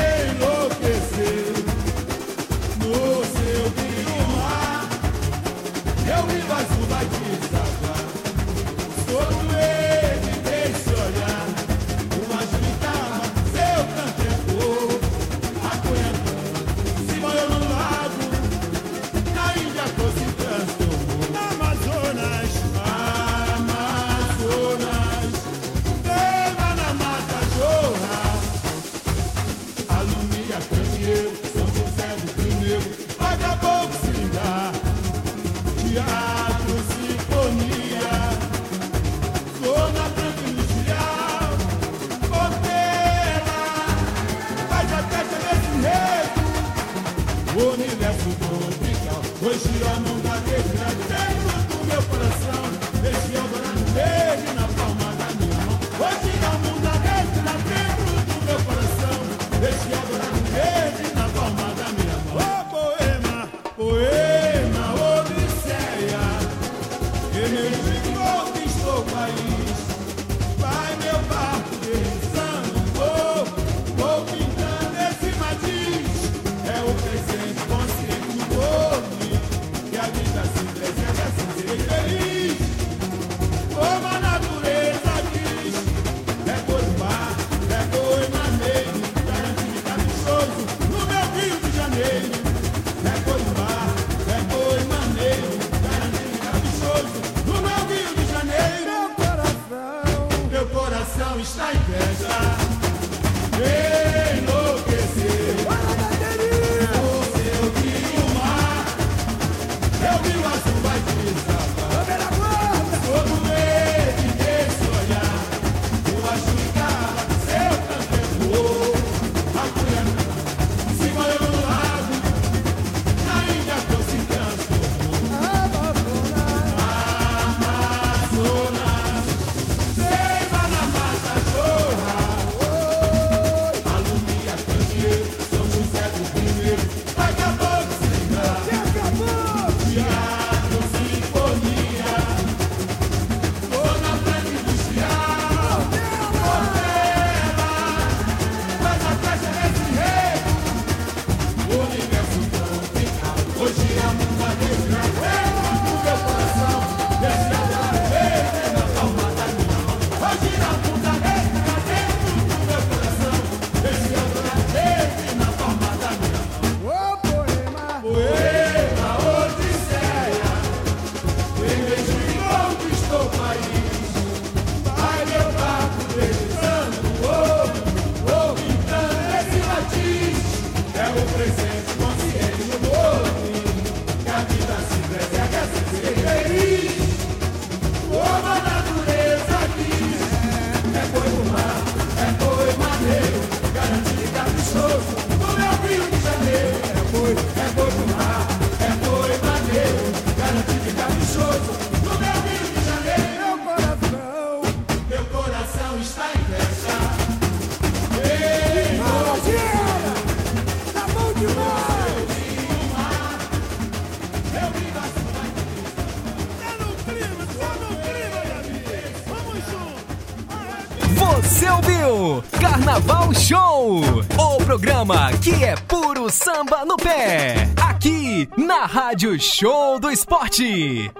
[SPEAKER 4] Show, o programa que é puro samba no pé, aqui na Rádio Show do Esporte.